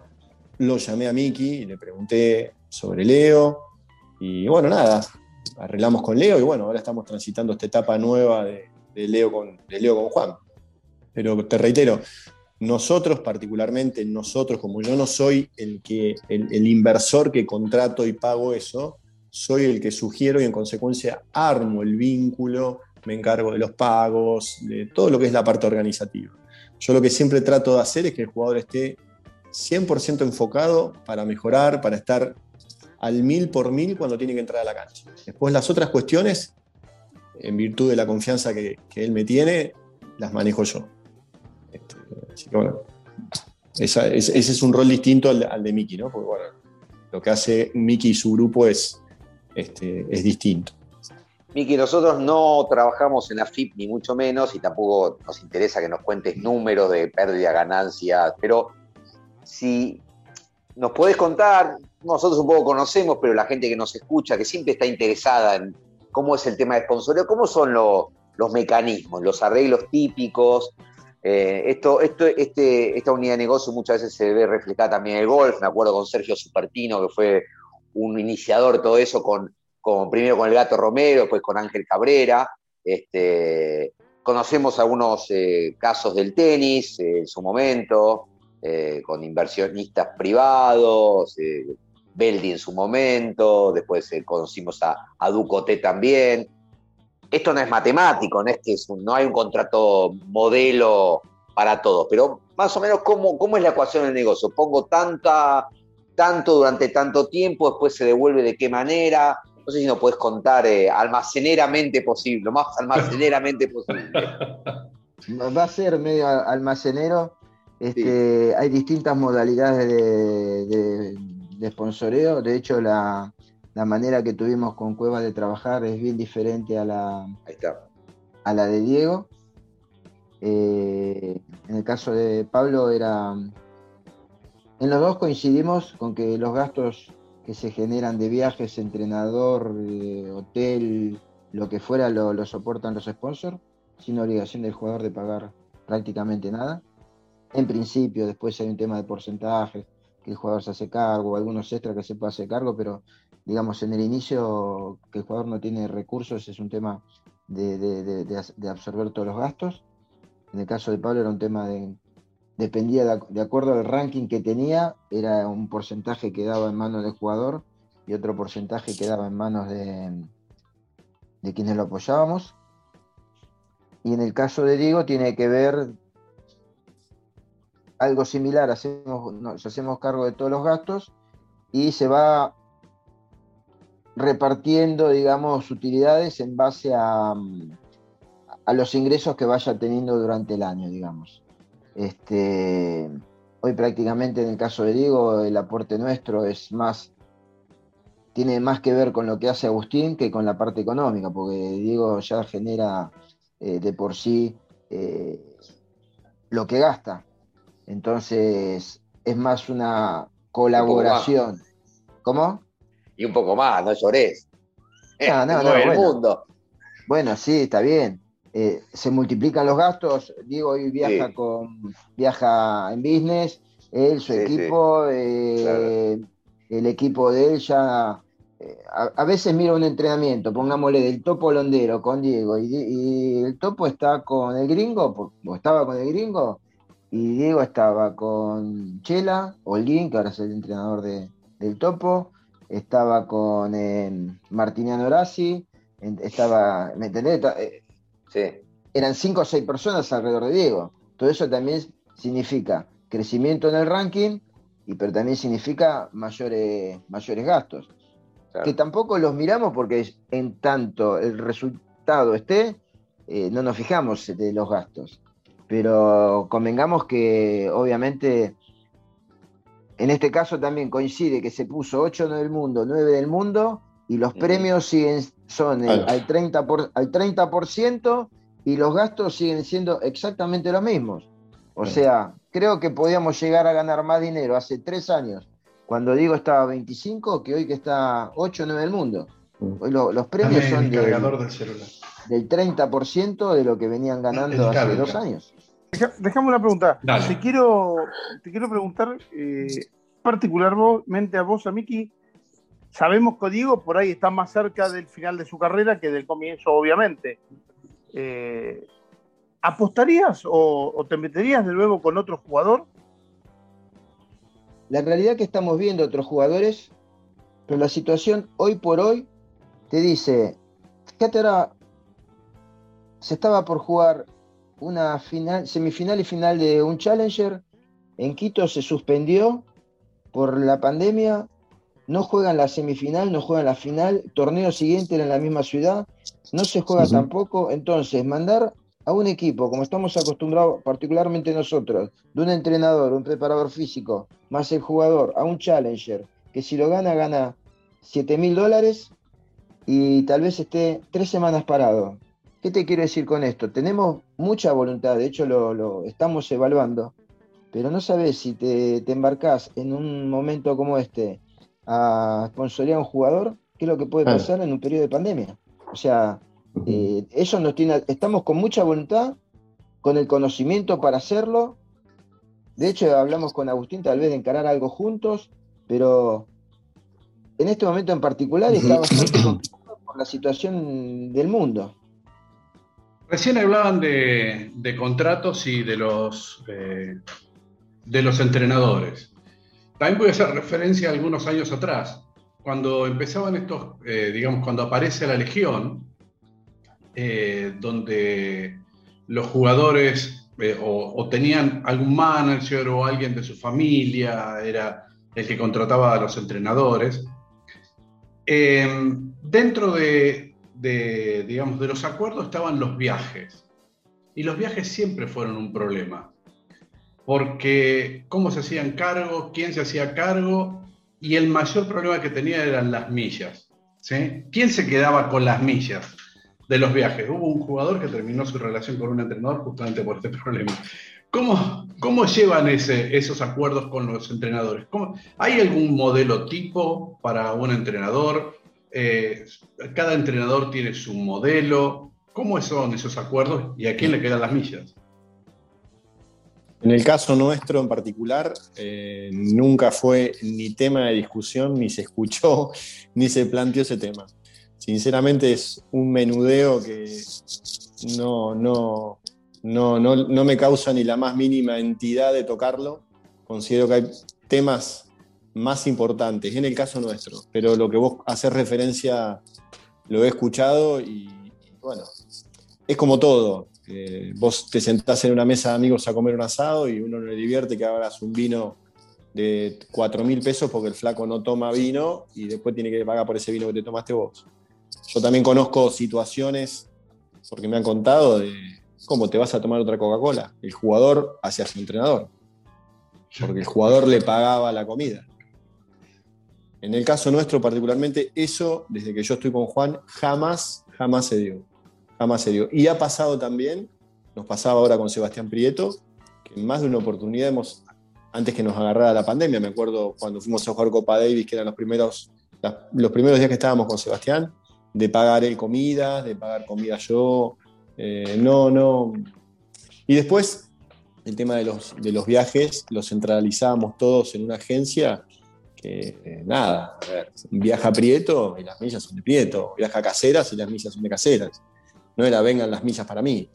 lo llamé a Miki y le pregunté sobre Leo, y bueno, nada, arreglamos con Leo y bueno, ahora estamos transitando esta etapa nueva de, Leo, con, de Leo con Juan. Pero te reitero, nosotros particularmente, nosotros, como yo no soy el, que, el, inversor que contrato y pago eso, soy el que sugiero y en consecuencia armo el vínculo, me encargo de los pagos, de todo lo que es la parte organizativa. Yo lo que siempre trato de hacer es que el jugador esté 100% enfocado para mejorar, para estar al mil por mil cuando tiene que entrar a la cancha. Después las otras cuestiones, en virtud de la confianza que, que él me tiene, las manejo yo. Ese, es un rol distinto al, de Miki, ¿no? Porque bueno, lo que hace Miki y su grupo es, este, es distinto. Miki, nosotros no trabajamos en la FIP ni mucho menos y tampoco nos interesa que nos cuentes números de pérdida, ganancias, pero si nos podés contar, nosotros un poco conocemos, pero la gente que nos escucha, que siempre está interesada en cómo es el tema de sponsorio, cómo son los mecanismos, los arreglos típicos, eh, esto, este, esta unidad de negocio muchas veces se ve reflejada también en el golf. Me acuerdo con Sergio Supertino, que fue un iniciador de todo eso, con, primero con el Gato Romero, después con Ángel Cabrera. Este, conocemos algunos eh, casos del tenis eh, en su momento, con inversionistas privados, Beldi en su momento, después conocimos a, a Ducoté también esto no es matemático, no es que no hay un contrato modelo para todos, pero más o menos cómo, cómo es la ecuación del negocio. Pongo tanta, tanto durante tanto tiempo, después se devuelve de qué manera. No sé si nos puedes contar eh, almaceneramente posible, lo más almaceneramente posible. Va a ser medio almacenero. Este, Hay distintas modalidades de, de, de sponsoreo. De hecho, la, la manera que tuvimos con Cueva de trabajar es bien diferente a la, A la de Diego. Eh, en el caso de Pablo era... En los dos coincidimos con que los gastos que se generan de viajes, entrenador, eh, hotel, lo que fuera, lo, soportan los sponsors, sin obligación del jugador de pagar prácticamente nada. En principio, después hay un tema de porcentajes, que el jugador se hace cargo, algunos extras que se puede hacer cargo, pero digamos en el inicio que el jugador no tiene recursos es un tema de, absorber todos los gastos. En el caso de Pablo era un tema de, dependía de, acuerdo al ranking que tenía, era un porcentaje que daba en manos del jugador y otro porcentaje que daba en manos de, de quienes lo apoyábamos. Y en el caso de Diego tiene que ver algo similar, hacemos, nos hacemos cargo de todos los gastos y se va repartiendo, digamos, utilidades en base a, a los ingresos que vaya teniendo durante el año, digamos. Este, hoy prácticamente en el caso de Diego el aporte nuestro es más, tiene más que ver con lo que hace Agustín que con la parte económica, porque Diego ya genera eh, de por sí eh, lo que gasta. Entonces, es más una colaboración. ¿Cómo? Y un poco más, no llores. No, no, [LAUGHS] no, bueno. mundo. Bueno, sí, está bien. Eh, se multiplican los gastos. Diego hoy viaja con viaja en business, él, su equipo, eh, el equipo de él ya. Eh, a, veces mira un entrenamiento, pongámosle del topo londero con Diego, y, el topo está con el gringo, o estaba con el gringo, y Diego estaba con Chela, Holguín, que ahora es el entrenador del Topo, estaba con eh, Martiniano Horaci, estaba, ¿me entendés? Eh, sí. Eran cinco o seis personas alrededor de Diego. Todo eso también significa crecimiento en el ranking, y, pero también significa mayores, mayores gastos. Que tampoco los miramos porque en tanto el resultado esté, eh, no nos fijamos de los gastos pero convengamos que obviamente en este caso también coincide que se puso 8 del mundo, 9 del mundo, y los premios siguen, son al, 30 al 30% y los gastos siguen siendo exactamente los mismos. O sea, creo que podíamos llegar a ganar más dinero hace tres años, cuando digo estaba 25, que hoy que está 8 o 9 del mundo. Hoy los premios son del, del 30% de lo que venían ganando hace dos años. Dejame una pregunta. Te quiero, te quiero preguntar eh, particularmente a vos, a Miki. Sabemos que Diego por ahí está más cerca del final de su carrera que del comienzo, obviamente. Eh, ¿Apostarías o, te meterías de nuevo con otro jugador? La realidad que estamos viendo otros jugadores, pero la situación hoy por hoy te dice, fíjate ahora, se estaba por jugar una final, semifinal y final de un Challenger. En Quito se suspendió por la pandemia. No juegan la semifinal, no juegan la final. Torneo siguiente en la misma ciudad. No se juega tampoco. Entonces, mandar a un equipo, como estamos acostumbrados, particularmente nosotros, de un entrenador, un preparador físico, más el jugador, a un Challenger, que si lo gana, gana 7 mil dólares y tal vez esté tres semanas parado. ¿Qué te quiero decir con esto? Tenemos mucha voluntad, de hecho lo, estamos evaluando, pero no sabes si te, te, embarcás en un momento como este a sponsorear a un jugador, qué es lo que puede pasar en un periodo de pandemia. O sea, eh, eso nos tiene, estamos con mucha voluntad, con el conocimiento para hacerlo. De hecho, hablamos con Agustín tal vez de encarar algo juntos, pero en este momento en particular está bastante complicado por la situación del mundo. Recién hablaban de, contratos y de los, eh, de los entrenadores. También voy a hacer referencia a algunos años atrás, cuando empezaban estos, eh, digamos, cuando aparece la Legión, eh, donde los jugadores o, tenían algún manager o alguien de su familia, era el que contrataba a los entrenadores. dentro de, de, digamos, de los acuerdos estaban los viajes. Y los viajes siempre fueron un problema. Porque cómo se hacían cargo, quién se hacía cargo, y el mayor problema que tenía eran las millas. ¿sí? ¿Quién se quedaba con las millas de los viajes? Hubo un jugador que terminó su relación con un entrenador justamente por este [LAUGHS] problema. ¿Cómo, cómo llevan ese, esos acuerdos con los entrenadores? ¿Hay algún modelo tipo para un entrenador? Eh, cada entrenador tiene su modelo. ¿Cómo son esos acuerdos y a quién le quedan las millas? En el caso nuestro en particular, eh, nunca fue ni tema de discusión, ni se escuchó, [LAUGHS] ni se planteó ese tema. Sinceramente es un menudeo que no, no, no, no, no me causa ni la más mínima entidad de tocarlo. Considero que hay temas más importantes en el caso nuestro, pero lo que vos haces referencia lo he escuchado y, y bueno, es como todo. Eh, vos te sentás en una mesa de amigos a comer un asado y uno le divierte que hagas un vino de 4 mil pesos porque el flaco no toma vino y después tiene que pagar por ese vino que te tomaste vos. Yo también conozco situaciones, porque me han contado, de cómo te vas a tomar otra Coca-Cola. El jugador hacia su entrenador, porque el jugador le pagaba la comida. En el caso nuestro particularmente, eso, desde que yo estoy con Juan, jamás, jamás se dio jamás se dio. Y ha pasado también, nos pasaba ahora con Sebastián Prieto, que en más de una oportunidad hemos, antes que nos agarrara la pandemia, me acuerdo cuando fuimos a jugar Copa Davis, que eran los primeros, los primeros días que estábamos con Sebastián, de pagar él comida, de pagar comida yo, eh, no, no. Y después, el tema de los, de los viajes, los centralizábamos todos en una agencia que eh, nada, a ver, viaja Prieto y las millas son de Prieto, viaja Caseras y las millas son de Caseras no era vengan las millas para mí.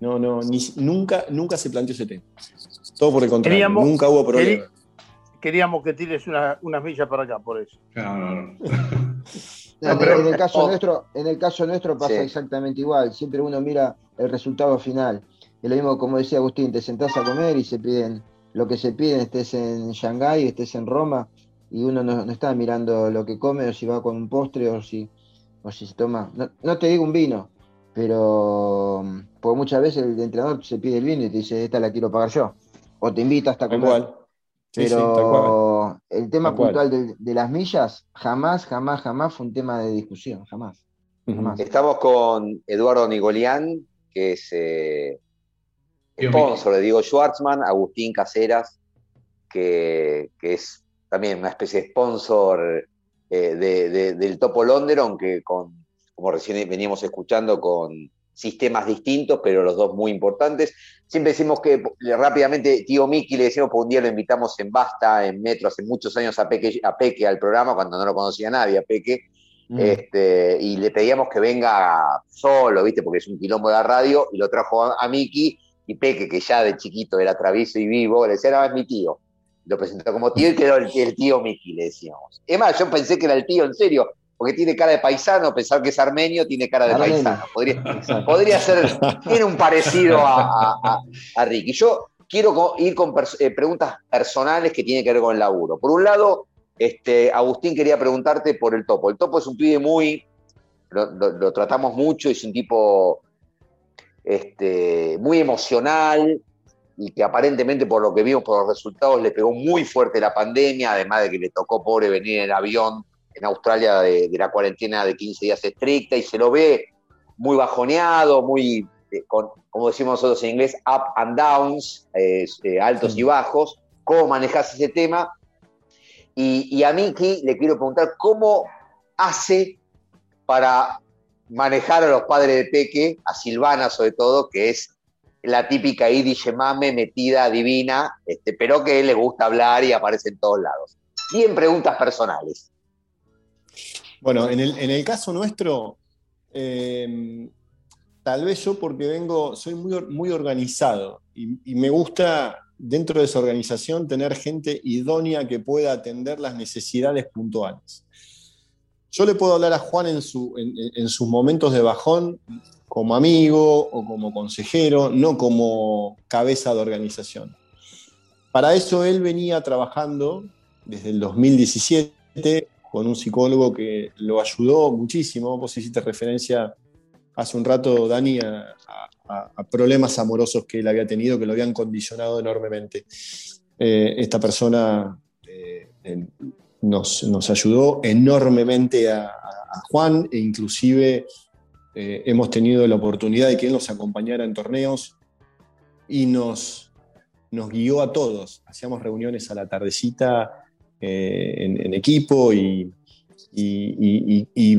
No, no, nunca, nunca se planteó ese tema. Todo por el contrario, nunca hubo problema. Queríamos que tires unas millas para acá, por eso. [LAUGHS] en, el caso [LAUGHS] nuestro, en el caso nuestro pasa exactamente igual. Siempre uno mira el resultado final. Es lo mismo como decía Agustín, te sentás a comer y se piden lo que se piden, estés en Shanghái, estés en Roma, y uno no, está mirando lo que come o si va con un postre o si, o si se toma. no te digo un vino, pero porque muchas veces el entrenador se pide el vino y te dice, esta la quiero pagar yo, o te invita hasta comer. pero el tema puntual de, las millas jamás, jamás, jamás fue un tema de discusión, jamás. Estamos con Eduardo Nigolián, que es eh, sponsor de Diego Schwartzman, Agustín Caseras, que, es también una especie de sponsor eh, del Topo Londeron, que con como recién veníamos escuchando, con sistemas distintos, pero los dos muy importantes. Siempre decimos que rápidamente, tío Miki, le decimos, porque un día lo invitamos en Basta, en Metro, hace muchos años a Peque, a Peque al programa, cuando no lo conocía nadie, a Peque, mm. este, y le pedíamos que venga solo, ¿viste? Porque es un quilombo de la radio, y lo trajo a, Miki, y Peque, que ya de chiquito era travieso y vivo, le decía, era es mi tío. Lo presentó como tío y quedó el, el tío Miki, le decíamos. Es más, yo pensé que era el tío, en serio, porque tiene cara de paisano, pensar que es armenio, tiene cara de paisano. Podría, ser, [LAUGHS] tiene un parecido a, Ricky. Yo quiero ir con eh, preguntas personales que tienen que ver con el laburo. Por un lado, este, Agustín quería preguntarte por el topo. El topo es un pibe muy, lo, tratamos mucho, es un tipo este, muy emocional y que aparentemente por lo que vimos por los resultados le pegó muy fuerte la pandemia, además de que le tocó pobre venir en el avión en Australia de, la cuarentena de 15 días estricta y se lo ve muy bajoneado, muy, eh, como decimos nosotros en inglés, up and downs, eh, altos y bajos. ¿Cómo manejas ese tema? Y, a Miki le quiero preguntar cómo hace para manejar a los padres de Peque, a Silvana sobre todo, que es la típica Idi Yemame metida divina, este, pero que le gusta hablar y aparece en todos lados. Bien preguntas personales. Bueno, en el, caso nuestro, em, tal vez yo porque vengo, soy muy, muy organizado y, me gusta dentro de esa organización tener gente idónea que pueda atender las necesidades puntuales. Yo le puedo hablar a Juan en, en, sus momentos de bajón como amigo o como consejero, no como cabeza de organización. Para eso él venía trabajando desde el 2017 con un psicólogo que lo ayudó muchísimo. Vos hiciste referencia hace un rato, Dani, a, problemas amorosos que él había tenido que lo habían condicionado enormemente. Eh, esta persona eh, nos, ayudó enormemente a, Juan e inclusive eh, hemos tenido la oportunidad de que él nos acompañara en torneos y nos, guió a todos. Hacíamos reuniones a la tardecita eh, en, equipo y,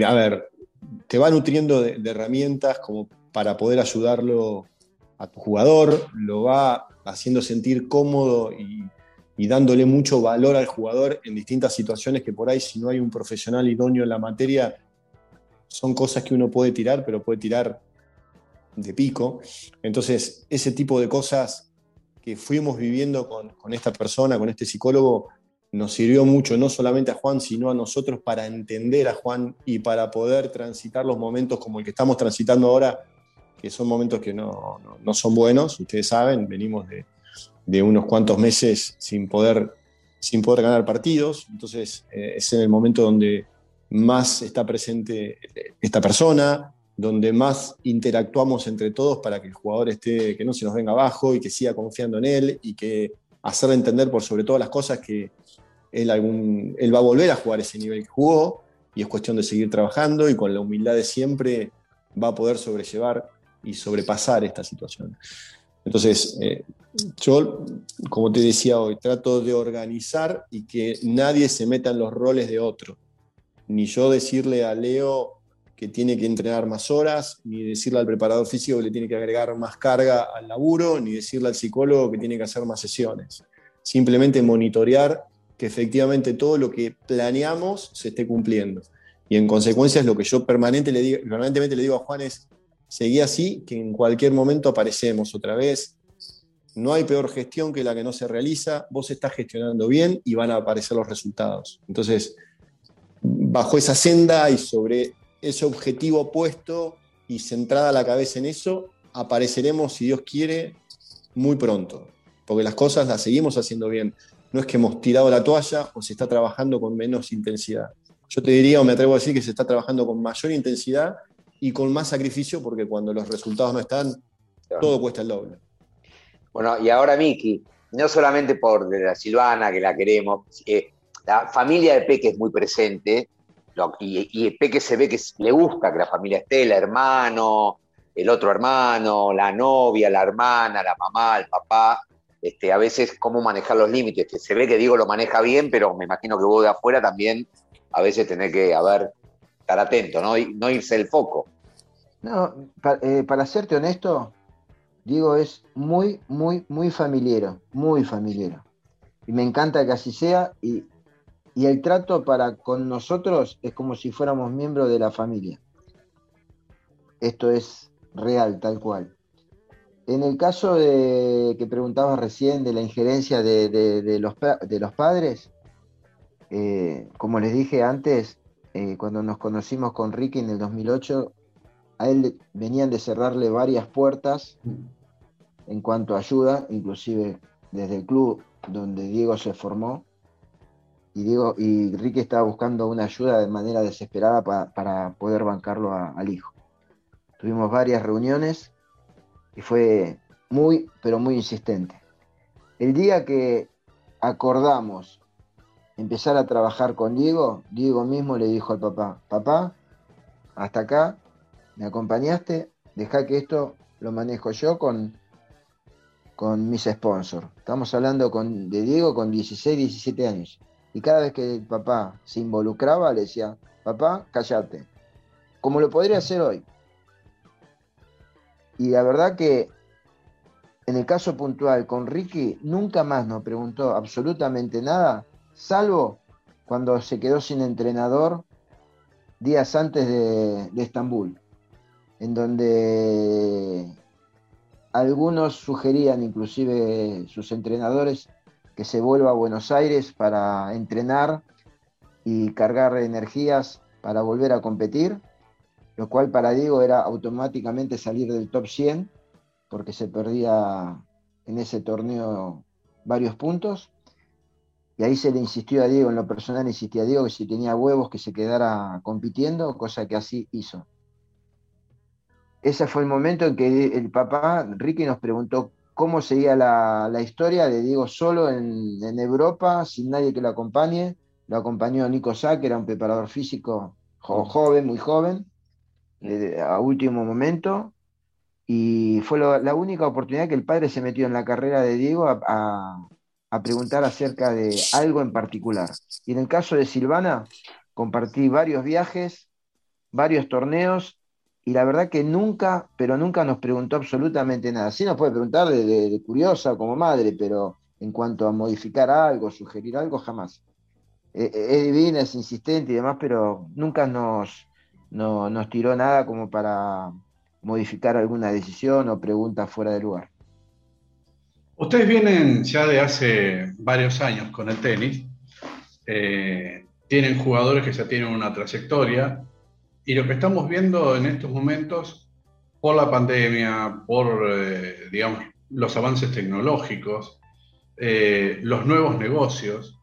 a ver, te va nutriendo de, herramientas como para poder ayudarlo a tu jugador, lo va, haciendo sentir cómodo y, y dándole mucho valor al jugador en distintas situaciones que por ahí si no hay un profesional idóneo en la materia, son cosas que uno puede tirar, pero puede tirar de pico. Entonces, ese tipo de cosas que fuimos viviendo con, con esta persona, con este psicólogo, nos sirvió mucho, no solamente a Juan, sino a nosotros para entender a Juan y para poder transitar los momentos como el que estamos transitando ahora, que son momentos que no, no, no son buenos, ustedes saben, venimos de, de, unos cuantos meses sin poder, sin poder ganar partidos, entonces eh, es en el momento donde más está presente esta persona, donde más interactuamos entre todos para que el jugador esté, que no se nos venga abajo y que siga confiando en él y que hacerle entender por sobre todas las cosas que él, algún, él va a volver a jugar ese nivel que jugó y es cuestión de seguir trabajando y con la humildad de siempre va a poder sobrellevar y sobrepasar esta situación. Entonces, eh, yo, como te decía hoy, trato de organizar y que nadie se meta en los roles de otro. Ni yo decirle a Leo que tiene que entrenar más horas, ni decirle al preparador físico que le tiene que agregar más carga al laburo, ni decirle al psicólogo que tiene que hacer más sesiones. Simplemente monitorear que efectivamente todo lo que planeamos se esté cumpliendo. Y en consecuencia es lo que yo le digo, permanentemente le digo a Juan es, seguí así, que en cualquier momento aparecemos otra vez. No hay peor gestión que la que no se realiza, vos estás gestionando bien y van a aparecer los resultados. Entonces, bajo esa senda y sobre ese objetivo puesto y centrada la cabeza en eso, apareceremos, si Dios quiere, muy pronto, porque las cosas las seguimos haciendo bien no es que hemos tirado la toalla o se está trabajando con menos intensidad. Yo te diría o me atrevo a decir que se está trabajando con mayor intensidad y con más sacrificio porque cuando los resultados no están, todo cuesta el doble. Bueno, y ahora Miki, no solamente por la Silvana, que la queremos, eh, la familia de Peque es muy presente y, Peque se ve que le gusta que la familia esté, el hermano, el otro hermano, la novia, la hermana, la mamá, el papá. Este, a veces cómo manejar los límites, se ve que Diego lo maneja bien, pero me imagino que vos de afuera también a veces tenés que, a ver, estar atento, no, no irse el foco. No, eh, para serte honesto, Diego es muy, muy, muy familiero, muy familiero. Y me encanta que así sea y, y el trato para con nosotros es como si fuéramos miembros de la familia. Esto es real, tal cual. En el caso de que preguntabas recién de la injerencia de, los, padres, eh, como les dije antes, eh, cuando nos conocimos con Ricky en el 2008, a él venían de cerrarle varias puertas en cuanto a ayuda, inclusive desde el club donde Diego se formó. Y, Diego, y Ricky estaba buscando una ayuda de manera desesperada para poder bancarlo al hijo. Tuvimos varias reuniones y fue muy, pero muy insistente. El día que acordamos empezar a trabajar con Diego, Diego mismo le dijo al papá, papá, hasta acá, me acompañaste, deja que esto lo manejo yo con, con mis sponsors. Estamos hablando con, de Diego con 16, 17 años. Y cada vez que el papá se involucraba, le decía, papá, cállate. Como lo podría hacer hoy. Y la verdad que en el caso puntual con Ricky, nunca más nos preguntó absolutamente nada, salvo cuando se quedó sin entrenador días antes de, Estambul, en donde algunos sugerían, inclusive sus entrenadores, que se vuelva a Buenos Aires para entrenar y cargar energías para volver a competir lo cual para Diego era automáticamente salir del top 100, porque se perdía en ese torneo varios puntos. Y ahí se le insistió a Diego, en lo personal insistía a Diego que si tenía huevos que se quedara compitiendo, cosa que así hizo. Ese fue el momento en que el papá, Ricky, nos preguntó cómo seguía la, historia de Diego solo en, en, Europa, sin nadie que lo acompañe. Lo acompañó Nico Sá, que era un preparador físico joven, muy joven a último momento y fue la única oportunidad que el padre se metió en la carrera de Diego a, preguntar acerca de algo en particular. Y en el caso de Silvana, compartí varios viajes, varios torneos y la verdad que nunca, pero nunca nos preguntó absolutamente nada. Sí nos puede preguntar de, curiosa como madre, pero en cuanto a modificar algo, sugerir algo, jamás. Eh, eh, es divina, es insistente y demás, pero nunca nos, nos tiró nada como para modificar alguna decisión o pregunta fuera de lugar. Ustedes vienen ya de hace varios años con el tenis, eh, tienen jugadores que ya tienen una trayectoria, y lo que estamos viendo en estos momentos, por la pandemia, por, eh, digamos, los avances tecnológicos, eh, los nuevos negocios,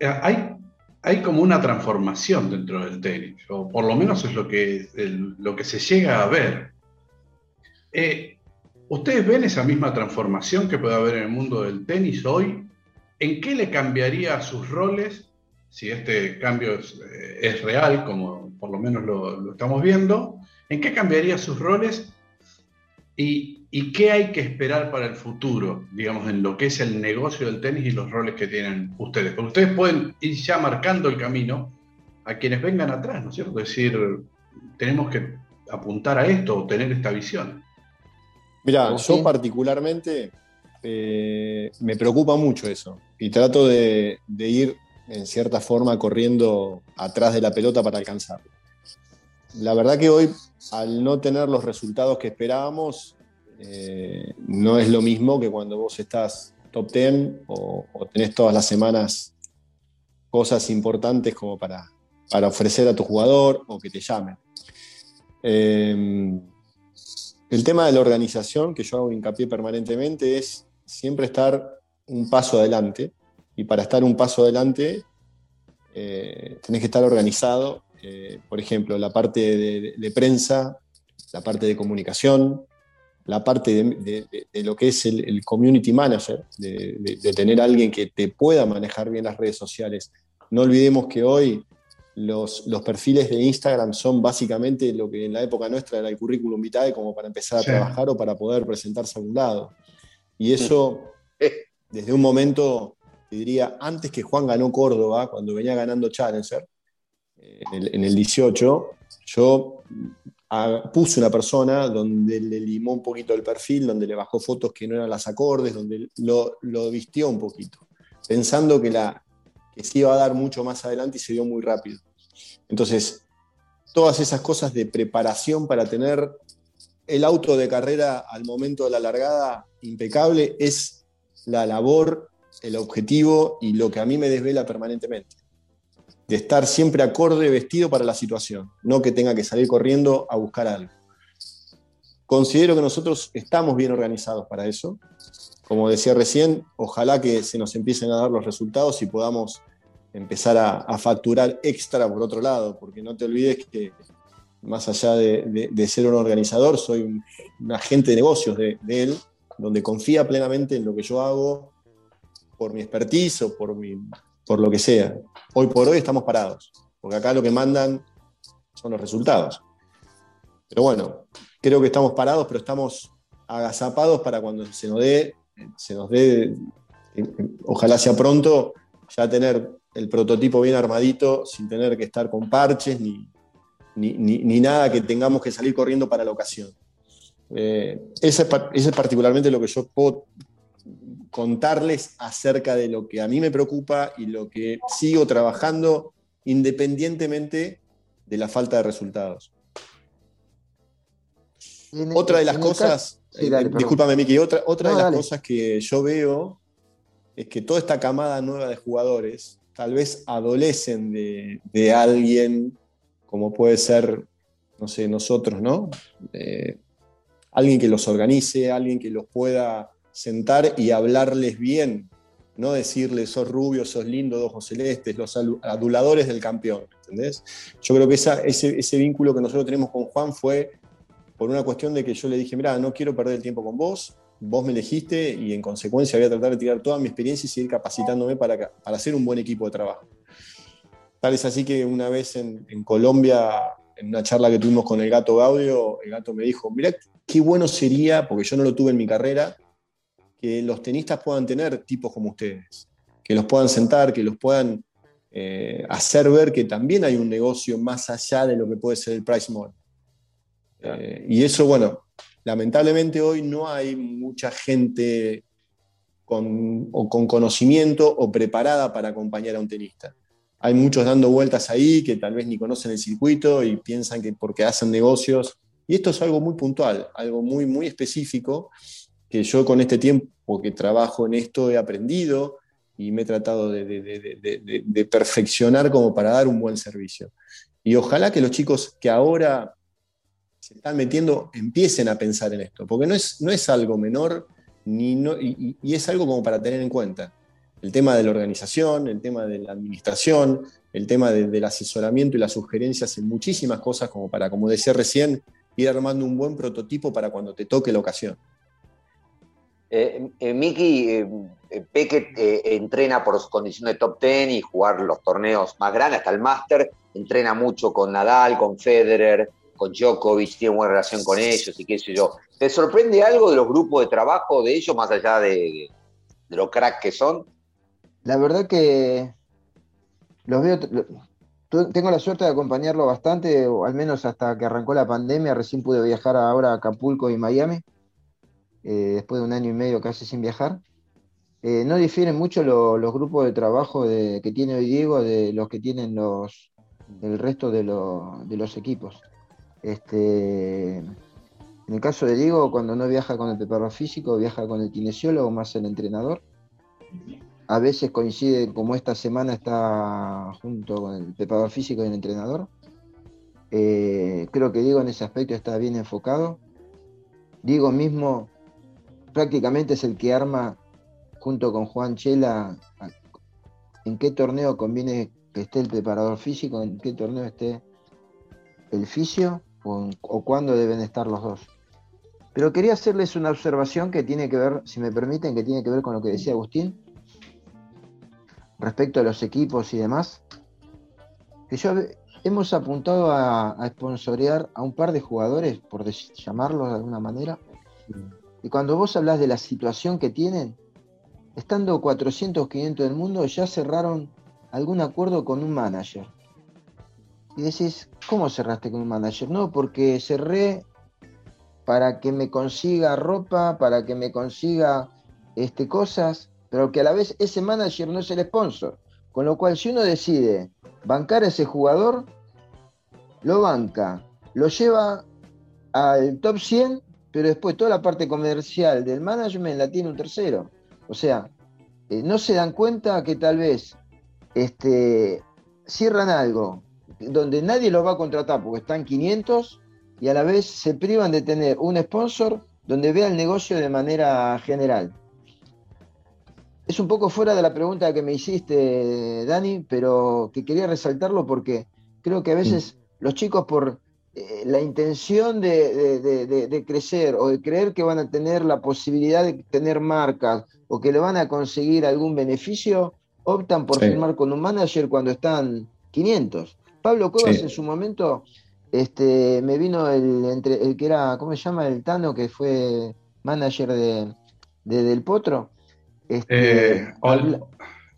hay, hay como una transformación dentro del tenis, o por lo menos es lo que, lo que se llega a ver. ¿Ustedes ven esa misma transformación que puede haber en el mundo del tenis hoy? ¿En qué le cambiaría sus roles si este cambio es real, como por lo menos lo, estamos viendo, ¿en qué cambiaría sus roles y, qué hay que esperar para el futuro, digamos, en lo que es el negocio del tenis y los roles que tienen ustedes? Porque ustedes pueden ir ya marcando el camino a quienes vengan atrás, ¿no es cierto? Es decir, tenemos que apuntar a esto o tener esta visión. Mira, yo particularmente eh, me preocupa mucho eso y trato de, de ir en cierta forma corriendo atrás de la pelota para alcanzarlo. La verdad que hoy, al no tener los resultados que esperábamos, eh, no es lo mismo que cuando vos estás top 10 o, tenés todas las semanas cosas importantes como para, para, ofrecer a tu jugador o que te llamen. Eh, el tema de la organización, que yo hago hincapié permanentemente, es siempre estar un paso adelante y para estar un paso adelante eh, tenés que estar organizado. Eh, por ejemplo, la parte de, prensa, la parte de comunicación, la parte de, lo que es el, community manager, de, tener alguien que te pueda manejar bien las redes sociales. No olvidemos que hoy los, los, perfiles de Instagram son básicamente lo que en la época nuestra era el currículum vitae como para empezar a trabajar o para poder presentarse a un lado. Y eso, desde un momento diría, antes que Juan ganó Córdoba, cuando venía ganando Challenger, eh, en el, 18, yo ah, puse una persona donde le limó un poquito el perfil, donde le bajó fotos que no eran las acordes, donde lo, lo vistió un poquito, pensando que, la, que se iba a dar mucho más adelante y se dio muy rápido. Entonces, todas esas cosas de preparación para tener el auto de carrera al momento de la largada impecable es la labor el objetivo y lo que a mí me desvela permanentemente. De estar siempre acorde vestido para la situación, no que tenga que salir corriendo a buscar algo. Considero que nosotros estamos bien organizados para eso. Como decía recién, ojalá que se nos empiecen a dar los resultados y podamos empezar a, facturar extra por otro lado, porque no te olvides que más allá de, ser un organizador, soy un, agente de negocios de, él, donde confía plenamente en lo que yo hago, por mi expertise o por, mi, por lo que sea. Hoy por hoy estamos parados, porque acá lo que mandan son los resultados. Pero bueno, creo que estamos parados, pero estamos agazapados para cuando se nos dé, se nos dé, ojalá sea pronto, ya tener el prototipo bien armadito, sin tener que estar con parches ni, ni, nada que tengamos que salir corriendo para la ocasión. Eh, ese, es, particularmente lo que yo puedo contarles acerca de lo que a mí me preocupa y lo que sigo trabajando independientemente de la falta de resultados. otra de las cosas, eh, discúlpame Miki, otra, otra de las cosas que yo veo es que toda esta camada nueva de jugadores tal vez adolecen de, alguien como puede ser, no sé, nosotros, ¿no? Alguien que los organice, alguien que los pueda sentar y hablarles bien, no decirles sos rubio, sos lindo, de ojos celestes, los aduladores del campeón, ¿entendés? Yo creo que ese, vínculo que nosotros tenemos con Juan fue por una cuestión de que yo le dije, mira, no quiero perder el tiempo con vos, vos me elegiste y en consecuencia voy a tratar de tirar toda mi experiencia y seguir capacitándome para, para hacer un buen equipo de trabajo. Tal es así que una vez en, en Colombia, en una charla que tuvimos con el gato Gaudio, el gato me dijo, mira, qué bueno sería, porque yo no lo tuve en mi carrera, que los tenistas puedan tener tipos como ustedes, que los puedan sentar, que los puedan eh, hacer ver que también hay un negocio más allá de lo que puede ser el price mall. Eh, y eso, bueno, lamentablemente hoy no hay mucha gente con, con conocimiento o preparada para acompañar a un tenista. Hay muchos dando vueltas ahí que tal vez ni conocen el circuito y piensan que porque hacen negocios. Y esto es algo muy puntual, algo muy, muy específico que yo con este tiempo que trabajo en esto he aprendido y me he tratado de, perfeccionar como para dar un buen servicio. Y ojalá que los chicos que ahora se están metiendo empiecen a pensar en esto, porque no es, no es algo menor ni no, y, es algo como para tener en cuenta. El tema de la organización, el tema de la administración, el tema del asesoramiento y las sugerencias en muchísimas cosas como para, como decía recién, ir armando un buen prototipo para cuando te toque la ocasión. Eh, eh, Miki, eh, Peque entrena por su condición de top ten y jugar los torneos más grandes, hasta el máster, entrena mucho con Nadal, con Federer, con Djokovic, tiene buena relación con ellos y qué sé yo. ¿Te sorprende algo de los grupos de trabajo de ellos, más allá de, de lo crack que son? La verdad que los veo, tengo la suerte de acompañarlo bastante, o al menos hasta que arrancó la pandemia, recién pude viajar ahora a Acapulco y Miami. Eh, después de un año y medio casi sin viajar. Eh, no difieren mucho los grupos de trabajo que tiene hoy Diego de los que tienen los, el resto de, los equipos. Este, en el caso de Diego, cuando no viaja con el preparador físico, viaja con el kinesiólogo más el entrenador. A veces coincide, como esta semana está junto con el preparador físico y el entrenador. Eh, creo que Diego en ese aspecto está bien enfocado. Diego mismo prácticamente es el que arma junto con Juan Chela en qué torneo conviene que esté el preparador físico, en qué torneo esté el fisio o, cuándo deben estar los dos. Pero quería hacerles una observación que tiene que ver, si me permiten, que tiene que ver con lo que decía Agustín respecto a los equipos y demás. Que yo hemos apuntado a, a sponsorear a un par de jugadores, por llamarlos de alguna manera, y cuando vos hablas de la situación que tienen, estando 400, 500 del mundo, ya cerraron algún acuerdo con un manager. Y decís, ¿cómo cerraste con un manager? No, porque cerré para que me consiga ropa, para que me consiga este, cosas, pero que a la vez ese manager no es el sponsor. Con lo cual, si uno decide bancar a ese jugador, lo banca, lo lleva al top 100 pero después toda la parte comercial del management la tiene un tercero. O sea, eh, no se dan cuenta que tal vez este, cierran algo donde nadie los va a contratar porque están 500 y a la vez se privan de tener un sponsor donde vea el negocio de manera general. Es un poco fuera de la pregunta que me hiciste, Dani, pero que quería resaltarlo porque creo que a veces los chicos por eh, la intención de, crecer o de creer que van a tener la posibilidad de tener marcas o que le van a conseguir algún beneficio, optan por firmar con un manager cuando están 500. Pablo Cuevas en su momento este, me vino el, entre, el que era, ¿cómo se llama? El Tano, que fue manager de, Del Potro. Este, eh,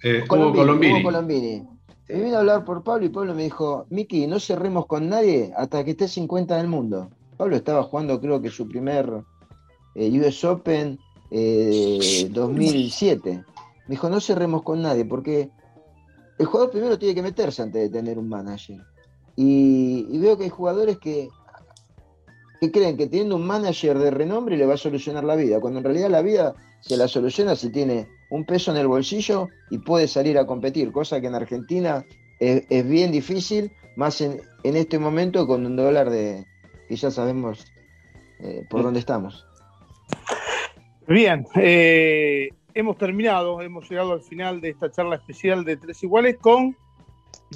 eh Colombini. Me vino a hablar por Pablo y Pablo me dijo, Miki, no cerremos con nadie hasta que esté 50 en el mundo. Pablo estaba jugando creo que su primer eh, US Open 2007. Eh, me dijo, no cerremos con nadie porque el jugador primero tiene que meterse antes de tener un manager. Y, veo que hay jugadores que, que creen que teniendo un manager de renombre le va a solucionar la vida, cuando en realidad la vida se la soluciona si tiene un peso en el bolsillo y puede salir a competir, cosa que en Argentina es, bien difícil, más en, este momento con un dólar de que ya sabemos eh, por dónde estamos. Bien, eh, hemos terminado, hemos llegado al final de esta charla especial de Tres Iguales con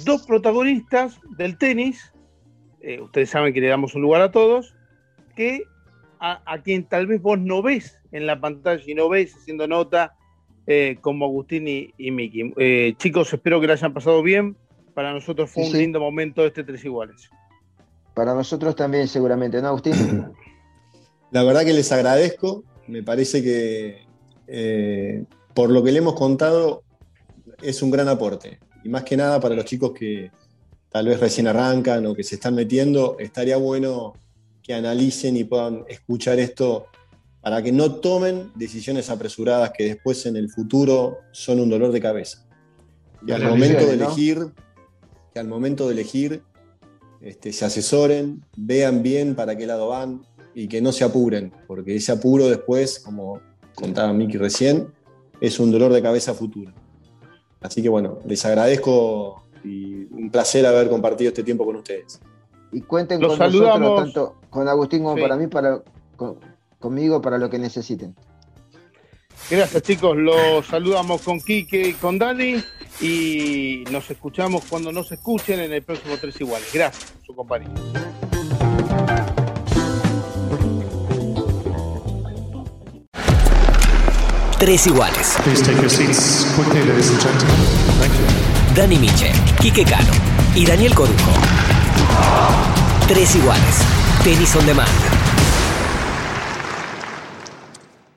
dos protagonistas del tenis, eh, ustedes saben que le damos un lugar a todos, que a, a, quien tal vez vos no ves en la pantalla y no ves haciendo nota eh, como Agustín y, Miki. Eh, chicos, espero que lo hayan pasado bien. Para nosotros fue un lindo momento este Tres Iguales. Para nosotros también, seguramente, ¿no, Agustín? [LAUGHS] La verdad que les agradezco. Me parece que eh, por lo que le hemos contado es un gran aporte. Y más que nada para los chicos que tal vez recién arrancan o que se están metiendo, estaría bueno que analicen y puedan escuchar esto para que no tomen decisiones apresuradas que después en el futuro son un dolor de cabeza. Y al momento de ¿no? elegir, que al momento de elegir este, se asesoren, vean bien para qué lado van y que no se apuren, porque ese apuro después, como contaba Miki recién, es un dolor de cabeza futuro. Así que bueno, les agradezco y un placer haber compartido este tiempo con ustedes. Y cuenten Los con saludamos. nosotros, tanto con Agustín como Sí. para mí, para, con- conmigo, para lo que necesiten. Gracias chicos, los saludamos con Quique y con Dani y nos escuchamos cuando nos escuchen en el próximo Tres Iguales. Gracias por su compañía. Thank you. Dani Miche, Quique Cano y Daniel Corujo. Tres iguales. Tenis on demand.